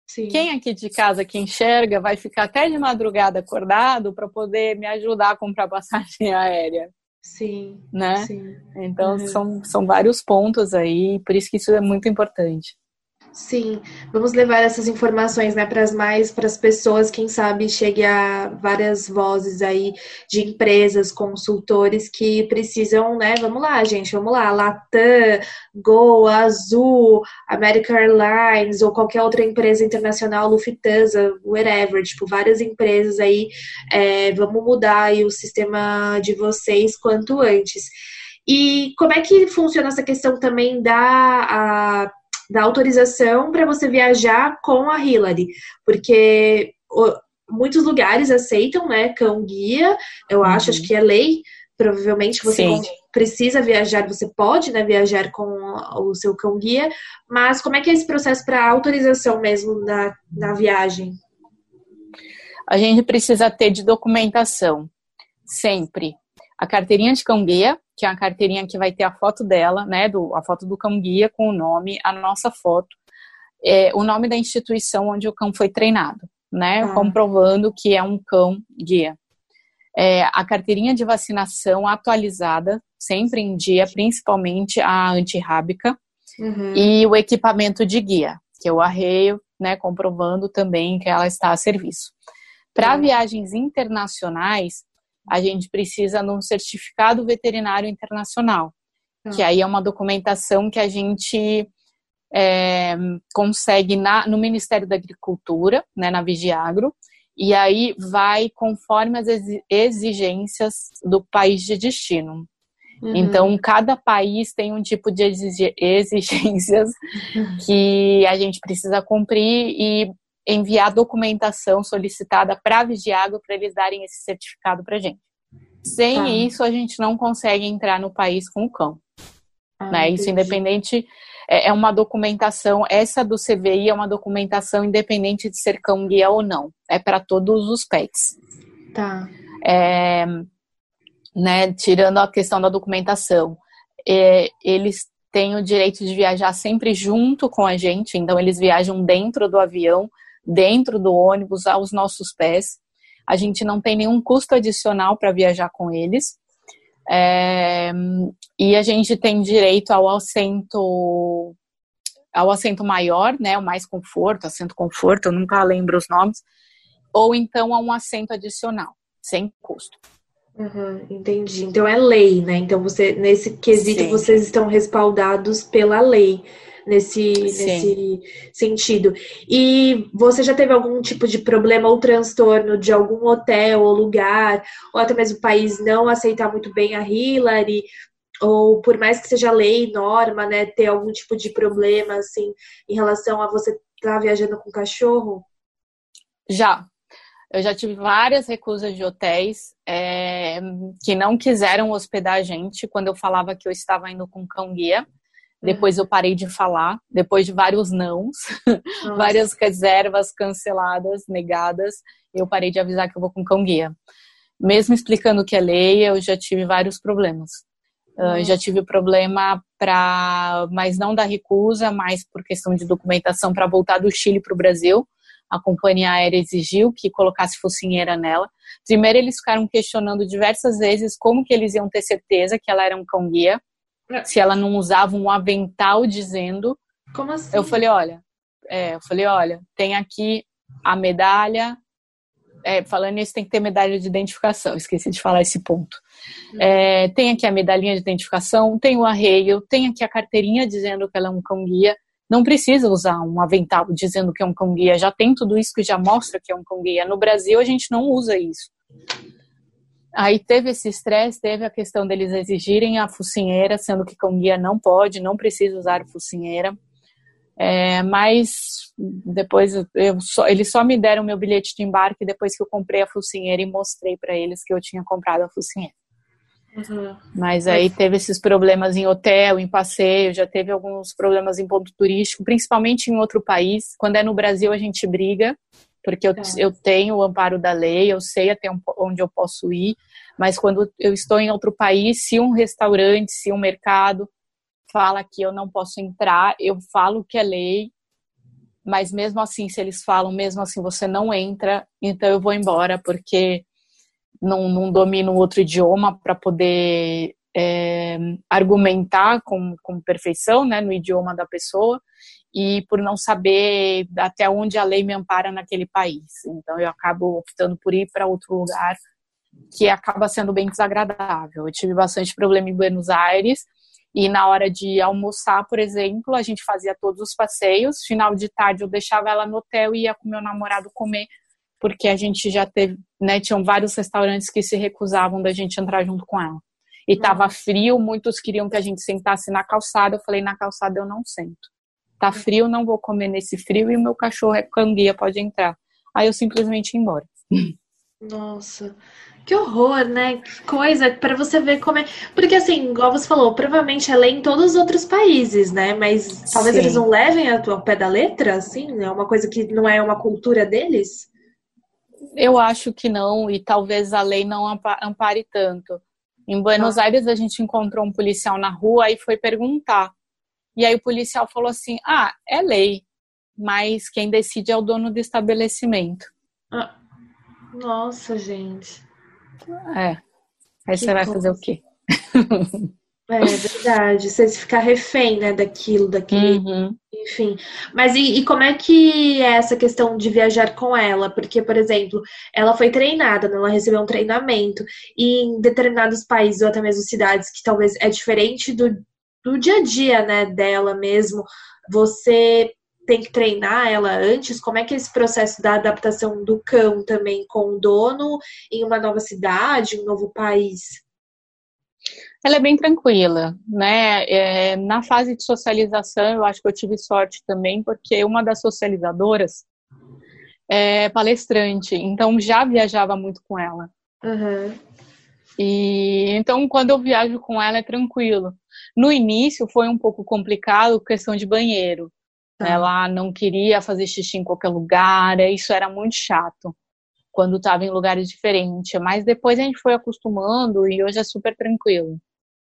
Sim. Quem aqui de casa que enxerga vai ficar até de madrugada acordado para poder me ajudar a comprar *laughs* passagem aérea. Sim. Né? Sim. Então uhum. são, são vários pontos aí, por isso que isso é muito importante. Sim, vamos levar essas informações, né, para as mais, para as pessoas, quem sabe chegue a várias vozes aí de empresas, consultores que precisam, né, vamos lá, gente, vamos lá, Latam, Gol, Azul, American Airlines ou qualquer outra empresa internacional, Lufthansa, whatever, tipo, várias empresas aí, é, vamos mudar aí o sistema de vocês quanto antes. E como é que funciona essa questão também da da autorização para você viajar com a Hillary, porque o, muitos lugares aceitam, né, cão guia, eu acho, uhum. acho que é lei, provavelmente você precisa viajar, você pode, né, viajar com o seu cão guia, mas como é que é esse processo para autorização mesmo na, na viagem? a gente precisa ter de documentação sempre a carteirinha de cão guia, que é a carteirinha que vai ter a foto dela, né, do, a foto do cão guia com o nome, a nossa foto, é, o nome da instituição onde o cão foi treinado, né, ah. comprovando que é um cão guia. É, a carteirinha de vacinação atualizada, sempre em dia, principalmente a antirrábica, uhum. e o equipamento de guia, que é o arreio, né, comprovando também que ela está a serviço. Para uhum. viagens internacionais, a gente precisa de um certificado veterinário internacional, uhum. que aí é uma documentação que a gente é, consegue na, no Ministério da Agricultura, né, na Vigiagro, e aí vai conforme as exigências do país de destino. Uhum. Então, cada país tem um tipo de *laughs* exigências uhum. que a gente precisa cumprir e enviar documentação solicitada para a Vigiago para eles darem esse certificado para gente. Sem tá. isso, a gente não consegue entrar no país com o cão. Ah, né? Isso independente é, é uma documentação. Essa do CVI é uma documentação independente de ser cão guia ou não. É para todos os pets. Tá. É, né, tirando a questão da documentação, é, eles têm o direito de viajar sempre junto com a gente, então eles viajam dentro do avião, dentro do ônibus, aos nossos pés. A gente não tem nenhum custo adicional para viajar com eles. É, e a gente tem direito ao assento ao assento maior, né, o mais conforto, assento conforto, eu nunca lembro os nomes, ou então a um assento adicional, sem custo. Uhum, entendi. Então é lei, né? Então você nesse quesito Sim. vocês estão respaldados pela lei nesse, nesse sentido. E você já teve algum tipo de problema ou transtorno de algum hotel ou lugar, ou até mesmo o país não aceitar muito bem a Hillary, ou por mais que seja lei, norma, né, ter algum tipo de problema, assim, em relação a você estar tá viajando com cachorro? Já, eu já tive várias recusas de hotéis é, que não quiseram hospedar a gente quando eu falava que eu estava indo com cão guia. Depois eu parei de falar, depois de vários nãos, *laughs* várias reservas canceladas, negadas, eu parei de avisar que eu vou com cão guia. Mesmo explicando que é lei, eu já tive vários problemas. Uh, já tive problema para, mas não da recusa, mas por questão de documentação para voltar do Chile para o Brasil a companhia aérea exigiu que colocasse focinheira nela. Primeiro eles ficaram questionando diversas vezes como que eles iam ter certeza que ela era um cão guia. Se ela não usava um avental dizendo. Como assim? Eu falei, olha, é, eu falei, olha, tem aqui a medalha. É, falando nisso, tem que ter medalha de identificação. Esqueci de falar esse ponto. Hum. É, tem aqui a medalhinha de identificação, tem o arreio, tem aqui a carteirinha dizendo que ela é um cão guia não precisa usar um avental dizendo que é um cão guia, já tem tudo isso que já mostra que é um cão guia. No Brasil a gente não usa isso. Aí teve esse estresse, teve a questão deles exigirem a focinheira, sendo que cão guia não pode, não precisa usar focinheira. É, mas depois eu só, eles só me deram meu bilhete de embarque depois que eu comprei a focinheira e mostrei para eles que eu tinha comprado a focinheira. Uhum. Mas aí teve esses problemas em hotel, em passeio, já teve alguns problemas em ponto turístico, principalmente em outro país. Quando é no Brasil, a gente briga, porque eu, é. eu tenho o amparo da lei, eu sei até onde eu posso ir, mas quando eu estou em outro país, se um restaurante, se um mercado fala que eu não posso entrar, eu falo que é lei, mas mesmo assim, se eles falam, mesmo assim você não entra, então eu vou embora, porque não, não domino outro idioma para poder é, argumentar com, com perfeição né, no idioma da pessoa e por não saber até onde a lei me ampara naquele país. Então eu acabo optando por ir para outro lugar que acaba sendo bem desagradável. Eu tive bastante problema em Buenos Aires e na hora de almoçar, por exemplo, a gente fazia todos os passeios. Final de tarde eu deixava ela no hotel e ia com meu namorado comer porque a gente já teve, né, tinham vários restaurantes que se recusavam da gente entrar junto com ela. E tava uhum. frio, muitos queriam que a gente sentasse na calçada, eu falei, na calçada eu não sento. Tá frio, não vou comer nesse frio e o meu cachorro é canguia, pode entrar. Aí eu simplesmente ia embora. Nossa, que horror, né? Que coisa para você ver como é. Porque assim, igual você falou, provavelmente é lei em todos os outros países, né? Mas talvez Sim. eles não levem a tua pé da letra, assim, é uma coisa que não é uma cultura deles. Eu acho que não, e talvez a lei não ampare tanto. Em Buenos ah. Aires, a gente encontrou um policial na rua e foi perguntar. E aí o policial falou assim: ah, é lei, mas quem decide é o dono do estabelecimento. Ah. Nossa, gente. É. Aí que você vai fazer o quê? É verdade, você ficar refém, né, daquilo, daquele, uhum. enfim. Mas e, e, como é que é essa questão de viajar com ela? Porque, por exemplo, ela foi treinada, né? ela recebeu um treinamento, e em determinados países ou até mesmo cidades que talvez é diferente do, do dia a dia, né, dela mesmo, você tem que treinar ela antes? Como é que é esse processo da adaptação do cão também com o dono em uma nova cidade, um novo país? Ela é bem tranquila, né? É, na fase de socialização, eu acho que eu tive sorte também, porque uma das socializadoras é palestrante, então já viajava muito com ela. Uhum. E então, quando eu viajo com ela, é tranquilo. No início foi um pouco complicado, questão de banheiro. Tá. Ela não queria fazer xixi em qualquer lugar, isso era muito chato quando estava em lugares diferentes. Mas depois a gente foi acostumando e hoje é super tranquilo.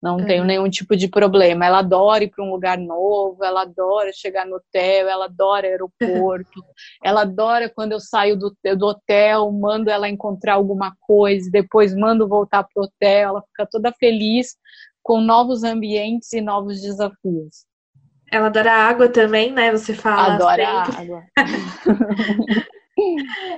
Não uhum. tenho nenhum tipo de problema. Ela adora ir para um lugar novo, ela adora chegar no hotel, ela adora aeroporto, *laughs* ela adora quando eu saio do, do hotel, mando ela encontrar alguma coisa, depois mando voltar para o hotel, ela fica toda feliz com novos ambientes e novos desafios. Ela adora água também, né? Você fala. Adora sempre. água. *laughs*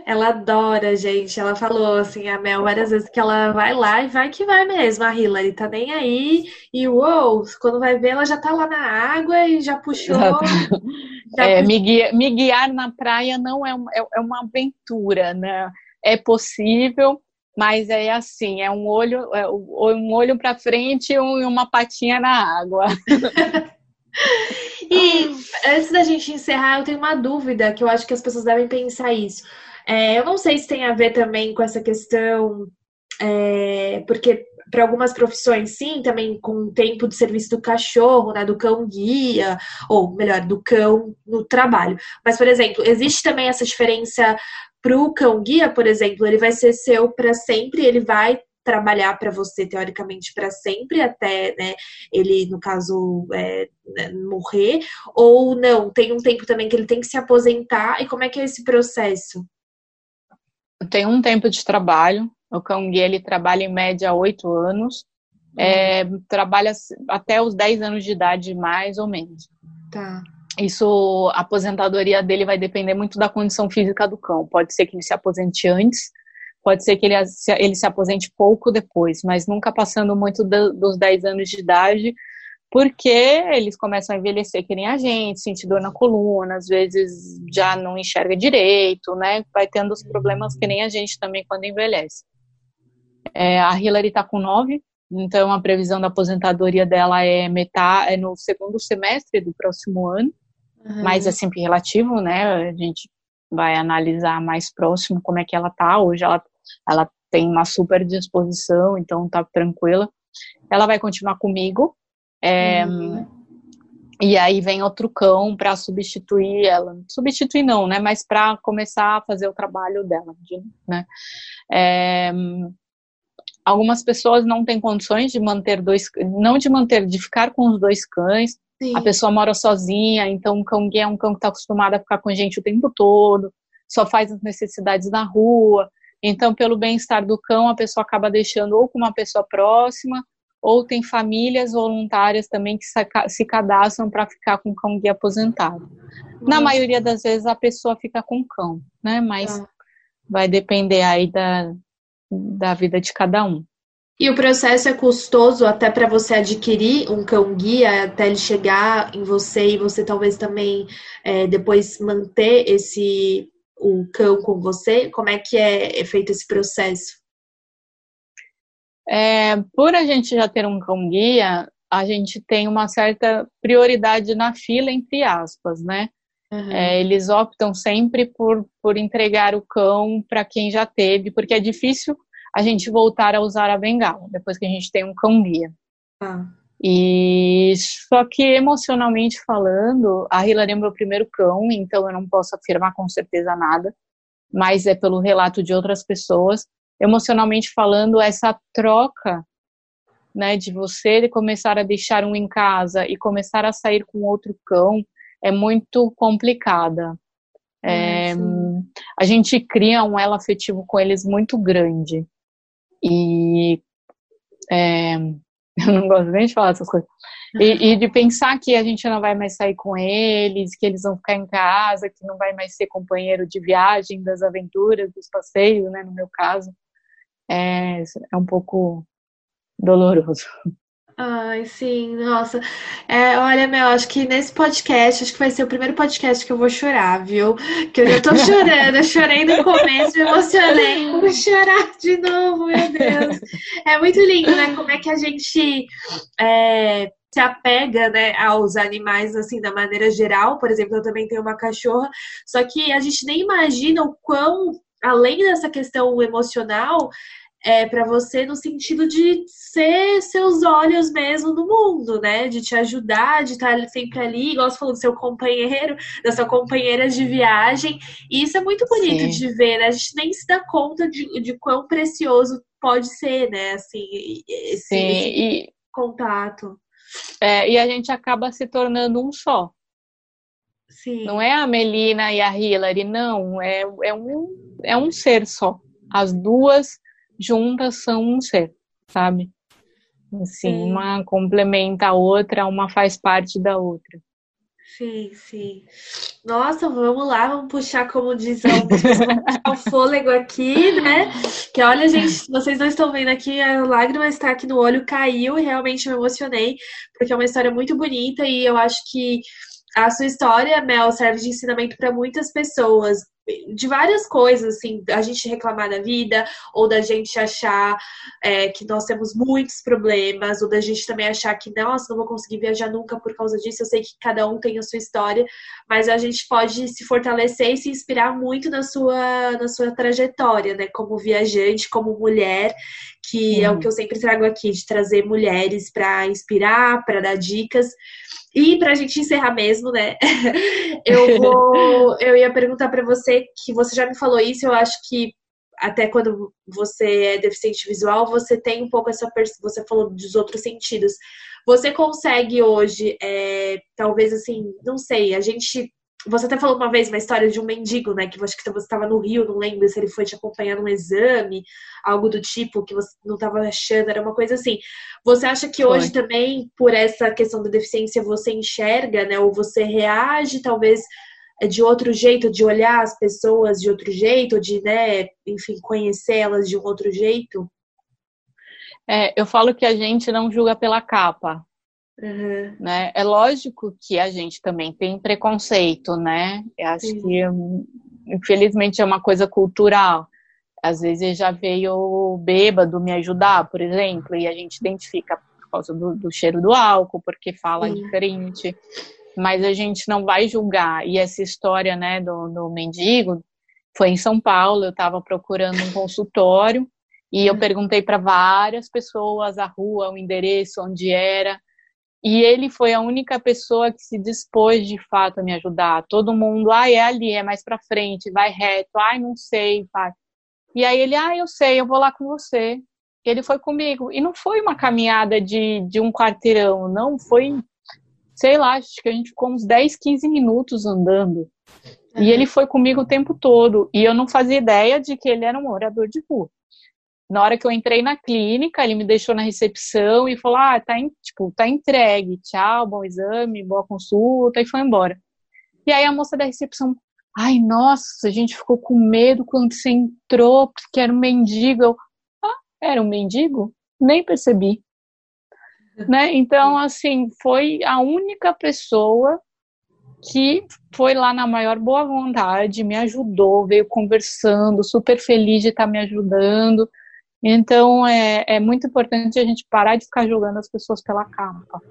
ela adora, gente. Ela falou assim, a Mel, várias vezes que ela vai lá e vai que vai mesmo. A Hillary tá nem aí. E uou, quando vai ver, ela já tá lá na água e já puxou. *laughs* Já é, puxou. Me, guiar, me, guiar, na praia não é uma, é, é uma aventura, né? É possível, mas é assim, é um olho, é um olho para frente e uma patinha na água. *laughs* E antes da gente encerrar, eu tenho uma dúvida que eu acho que as pessoas devem pensar isso. É, eu não sei se tem a ver também com essa questão, é, porque para algumas profissões, sim, também com o tempo de serviço do cachorro, né, do cão guia, ou melhor, do cão no trabalho. Mas, por exemplo, existe também essa diferença para o cão guia, por exemplo, ele vai ser seu para sempre, ele vai trabalhar para você teoricamente para sempre até né, ele no caso é, né, morrer. Ou não tem um tempo também que ele tem que se aposentar e como é que é esse processo? Tem um tempo de trabalho o cão guia ele trabalha em média oito anos é, trabalha até os 10 anos de idade mais ou menos. Tá isso a aposentadoria dele vai depender muito da condição física do cão pode ser que ele se aposente antes pode ser que ele, ele se aposente pouco depois, mas nunca passando muito do, dos 10 anos de idade, porque eles começam a envelhecer que nem a gente, sentir dor na coluna, às vezes já não enxerga direito, né? Vai tendo os problemas que nem a gente também quando envelhece. É, a Hillary está com 9, então a previsão da aposentadoria dela é metade, é no segundo semestre do próximo ano, uhum. mas é sempre relativo, né? A gente vai analisar mais próximo como é que ela tá. Hoje ela ela tem uma super disposição, então tá tranquila. Ela vai continuar comigo. É, uhum. E aí vem outro cão para substituir ela. Substituir não, né? Mas para começar a fazer o trabalho dela, né? É, algumas pessoas não têm condições de manter dois, não de manter, de ficar com os dois cães. Sim. A pessoa mora sozinha, então o cão guia é um cão que está acostumado a ficar com gente o tempo todo, só faz as necessidades na rua. Então, pelo bem-estar do cão, a pessoa acaba deixando ou com uma pessoa próxima, ou tem famílias voluntárias também que se cadastram para ficar com o cão guia aposentado. Na maioria das vezes a pessoa fica com o cão, né? Mas ah. vai depender aí da, da vida de cada um. E o processo é custoso até para você adquirir um cão guia, até ele chegar em você e você talvez também é, depois manter esse o cão com você? Como é que é, é feito esse processo? É, por a gente já ter um cão guia, a gente tem uma certa prioridade na fila, entre aspas, né? Uhum. É, eles optam sempre por, por entregar o cão para quem já teve, porque é difícil a gente voltar a usar a bengala depois que a gente tem um cão guia. Ah. E só que emocionalmente falando, a Hillary é meu primeiro cão, então eu não posso afirmar com certeza nada. mas é pelo relato de outras pessoas. Emocionalmente falando, essa troca né, de você começar a deixar um em casa e começar a sair com outro cão é muito complicada. É, a gente cria um elo afetivo com eles muito grande. E é, *laughs* eu não gosto nem de falar essas coisas. E, e, de pensar que a gente não vai mais sair com eles, que eles vão ficar em casa, que não vai mais ser companheiro de viagem, das aventuras, dos passeios, né, no meu caso, é, é um pouco doloroso. Ai, sim, nossa. É, olha, Mel, acho que nesse podcast, acho que vai ser o primeiro podcast que eu vou chorar, viu? Que eu já tô chorando, eu chorei no começo, me emocionei, vou chorar de novo, meu Deus. É muito lindo, né? Como é que a gente é, se apega, né, aos animais, assim, da maneira geral. Por exemplo, eu também tenho uma cachorra, só que a gente nem imagina o quão, além dessa questão emocional, é, para você no sentido de ser seus olhos mesmo no mundo, né? De te ajudar, de estar sempre ali, igual você falou, do seu companheiro, da sua companheira de viagem. E isso é muito bonito Sim. de ver, né? A gente nem se dá conta de, de quão precioso pode ser, né? Assim, esse, Sim, esse e, contato. É, e a gente acaba se tornando um só. Sim. Não é a Melina e a Hillary, não. É, é, um, é um ser só. As duas juntas são um ser, sabe? Assim, sim. uma complementa a outra, uma faz parte da outra. Sim, sim. Nossa, vamos lá, vamos puxar, como diz o, o fôlego aqui, né? Que olha, gente, vocês não estão vendo aqui, a lágrima está aqui no olho, caiu e realmente me emocionei, porque é uma história muito bonita e eu acho que a sua história, Mel, serve de ensinamento para muitas pessoas, de várias coisas, assim, a gente reclamar da vida, ou da gente achar é, que nós temos muitos problemas, ou da gente também achar que, nossa, não vou conseguir viajar nunca por causa disso. Eu sei que cada um tem a sua história, mas a gente pode se fortalecer e se inspirar muito na sua, na sua trajetória, né? Como viajante, como mulher, que uhum. é o que eu sempre trago aqui, de trazer mulheres para inspirar, para dar dicas. E para a gente encerrar mesmo, né? *laughs* eu vou, eu ia perguntar para você que você já me falou isso. Eu acho que até quando você é deficiente visual, você tem um pouco essa você falou dos outros sentidos. Você consegue hoje, é, talvez assim, não sei, a gente você até falou uma vez uma história de um mendigo, né? Que eu acho que você estava no Rio, não lembro se ele foi te acompanhar num exame, algo do tipo, que você não estava achando, era uma coisa assim. Você acha que hoje foi. também, por essa questão da deficiência, você enxerga, né? Ou você reage, talvez, é, de outro jeito, de olhar as pessoas de outro jeito, de, né, enfim, conhecer elas de um outro jeito? É, eu falo que a gente não julga pela capa, Uhum. Né? É lógico que a gente também tem preconceito, né? Eu acho Sim. que, infelizmente, é uma coisa cultural. Às vezes já veio bêbado me ajudar, por exemplo, e a gente identifica por causa do, do cheiro do álcool, porque fala Sim. diferente. Mas a gente não vai julgar. E essa história, né, do, do mendigo foi em São Paulo. Eu estava procurando um consultório e eu uhum. perguntei para várias pessoas a rua, o endereço, onde era. E ele foi a única pessoa que se dispôs de fato a me ajudar. Todo mundo, ah, é ali, é mais para frente, vai reto, ai, não sei, vai. E aí ele, ah, eu sei, eu vou lá com você. Ele foi comigo. E não foi uma caminhada de, de um quarteirão, não, foi, sei lá, acho que a gente ficou uns 10, 15 minutos andando. Uhum. E ele foi comigo o tempo todo. E eu não fazia ideia de que ele era um morador de rua. Na hora que eu entrei na clínica, ele me deixou na recepção e falou: Ah, tá, em, tipo, tá entregue, tchau, bom exame, boa consulta, e foi embora. E aí a moça da recepção, ai, nossa, a gente ficou com medo quando você entrou, porque era um mendigo. Eu, ah, era um mendigo? Nem percebi. *laughs* né? Então, assim, foi a única pessoa que foi lá na maior boa vontade, me ajudou, veio conversando, super feliz de estar me ajudando. Então é, é muito importante a gente parar de ficar julgando as pessoas pela capa.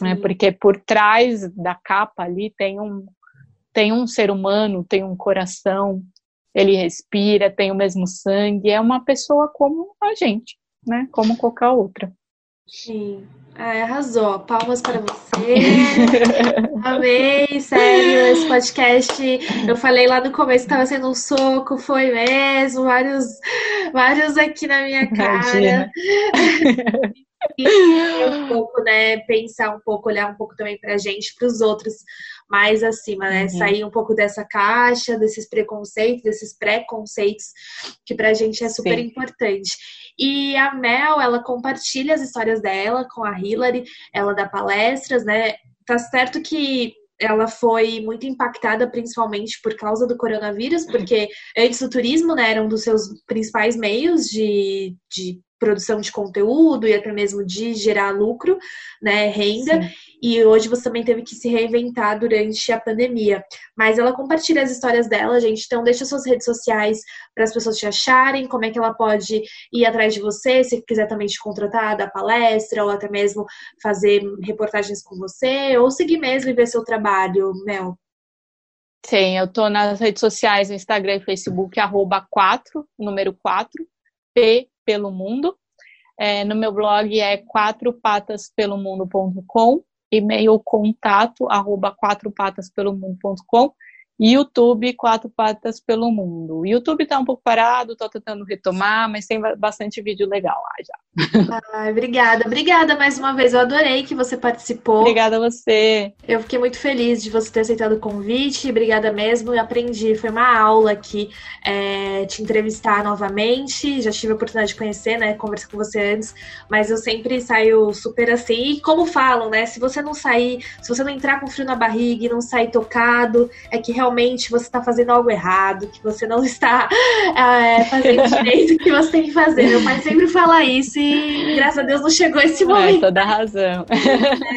Né? Porque por trás da capa ali tem um, tem um ser humano, tem um coração, ele respira, tem o mesmo sangue, é uma pessoa como a gente, né? Como qualquer outra. Sim. Ah, arrasou. Palmas para você. *laughs* Amei, sério. Esse podcast, eu falei lá no começo que estava sendo um soco, foi mesmo. Vários, vários aqui na minha cara. *laughs* e um pouco, né? Pensar um pouco, olhar um pouco também para a gente, para os outros mais acima, né? Uhum. Sair um pouco dessa caixa, desses preconceitos, desses preconceitos, que pra gente é super Sim. importante. E a Mel, ela compartilha as histórias dela com a Hillary, ela dá palestras, né? Tá certo que ela foi muito impactada principalmente por causa do coronavírus, porque antes o turismo né, era um dos seus principais meios de, de produção de conteúdo e até mesmo de gerar lucro, né, renda. Sim. E hoje você também teve que se reinventar durante a pandemia. Mas ela compartilha as histórias dela, gente. Então deixa suas redes sociais para as pessoas te acharem, como é que ela pode ir atrás de você, se quiser também te contratar, dar palestra ou até mesmo fazer reportagens com você, ou seguir mesmo e ver seu trabalho, Mel. Sim, eu tô nas redes sociais, no Instagram e Facebook, arroba 4, número 4, P pelo mundo. É, no meu blog é quatropataspelumundo.com, e-mail contato arroba quatropataspelumundo.com YouTube Quatro Patas pelo Mundo. O YouTube tá um pouco parado, tô tentando retomar, mas tem bastante vídeo legal lá já. Ai, obrigada, obrigada mais uma vez. Eu adorei que você participou. Obrigada a você. Eu fiquei muito feliz de você ter aceitado o convite. Obrigada mesmo. Eu aprendi, foi uma aula aqui é, te entrevistar novamente. Já tive a oportunidade de conhecer, né? Conversar com você antes, mas eu sempre saio super assim. E como falam, né? Se você não sair, se você não entrar com frio na barriga e não sair tocado, é que realmente você está fazendo algo errado, que você não *laughs* está é, fazendo *laughs* direito o que você tem que fazer. Meu pai sempre fala isso graças a Deus não chegou esse momento. É, toda razão.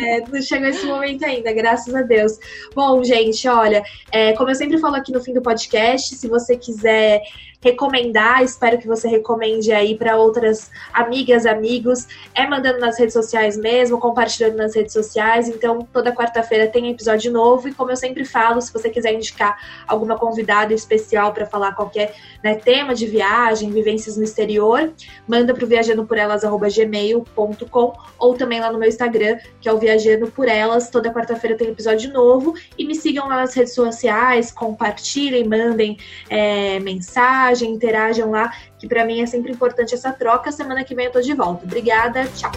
É, não chegou esse momento ainda, graças a Deus. Bom, gente, olha, é, como eu sempre falo aqui no fim do podcast, se você quiser recomendar, espero que você recomende aí para outras amigas, amigos, é mandando nas redes sociais mesmo, compartilhando nas redes sociais. Então, toda quarta-feira tem episódio novo e como eu sempre falo, se você quiser indicar alguma convidada especial para falar qualquer né, tema de viagem, vivências no exterior, manda para o viajandoporelas@gmail.com ou também lá no meu Instagram, que é o Viajando por Elas. Toda quarta-feira tem episódio novo e me sigam lá nas redes sociais, compartilhem, mandem é, mensagem interajam lá, que para mim é sempre importante essa troca. Semana que vem eu tô de volta. Obrigada, tchau.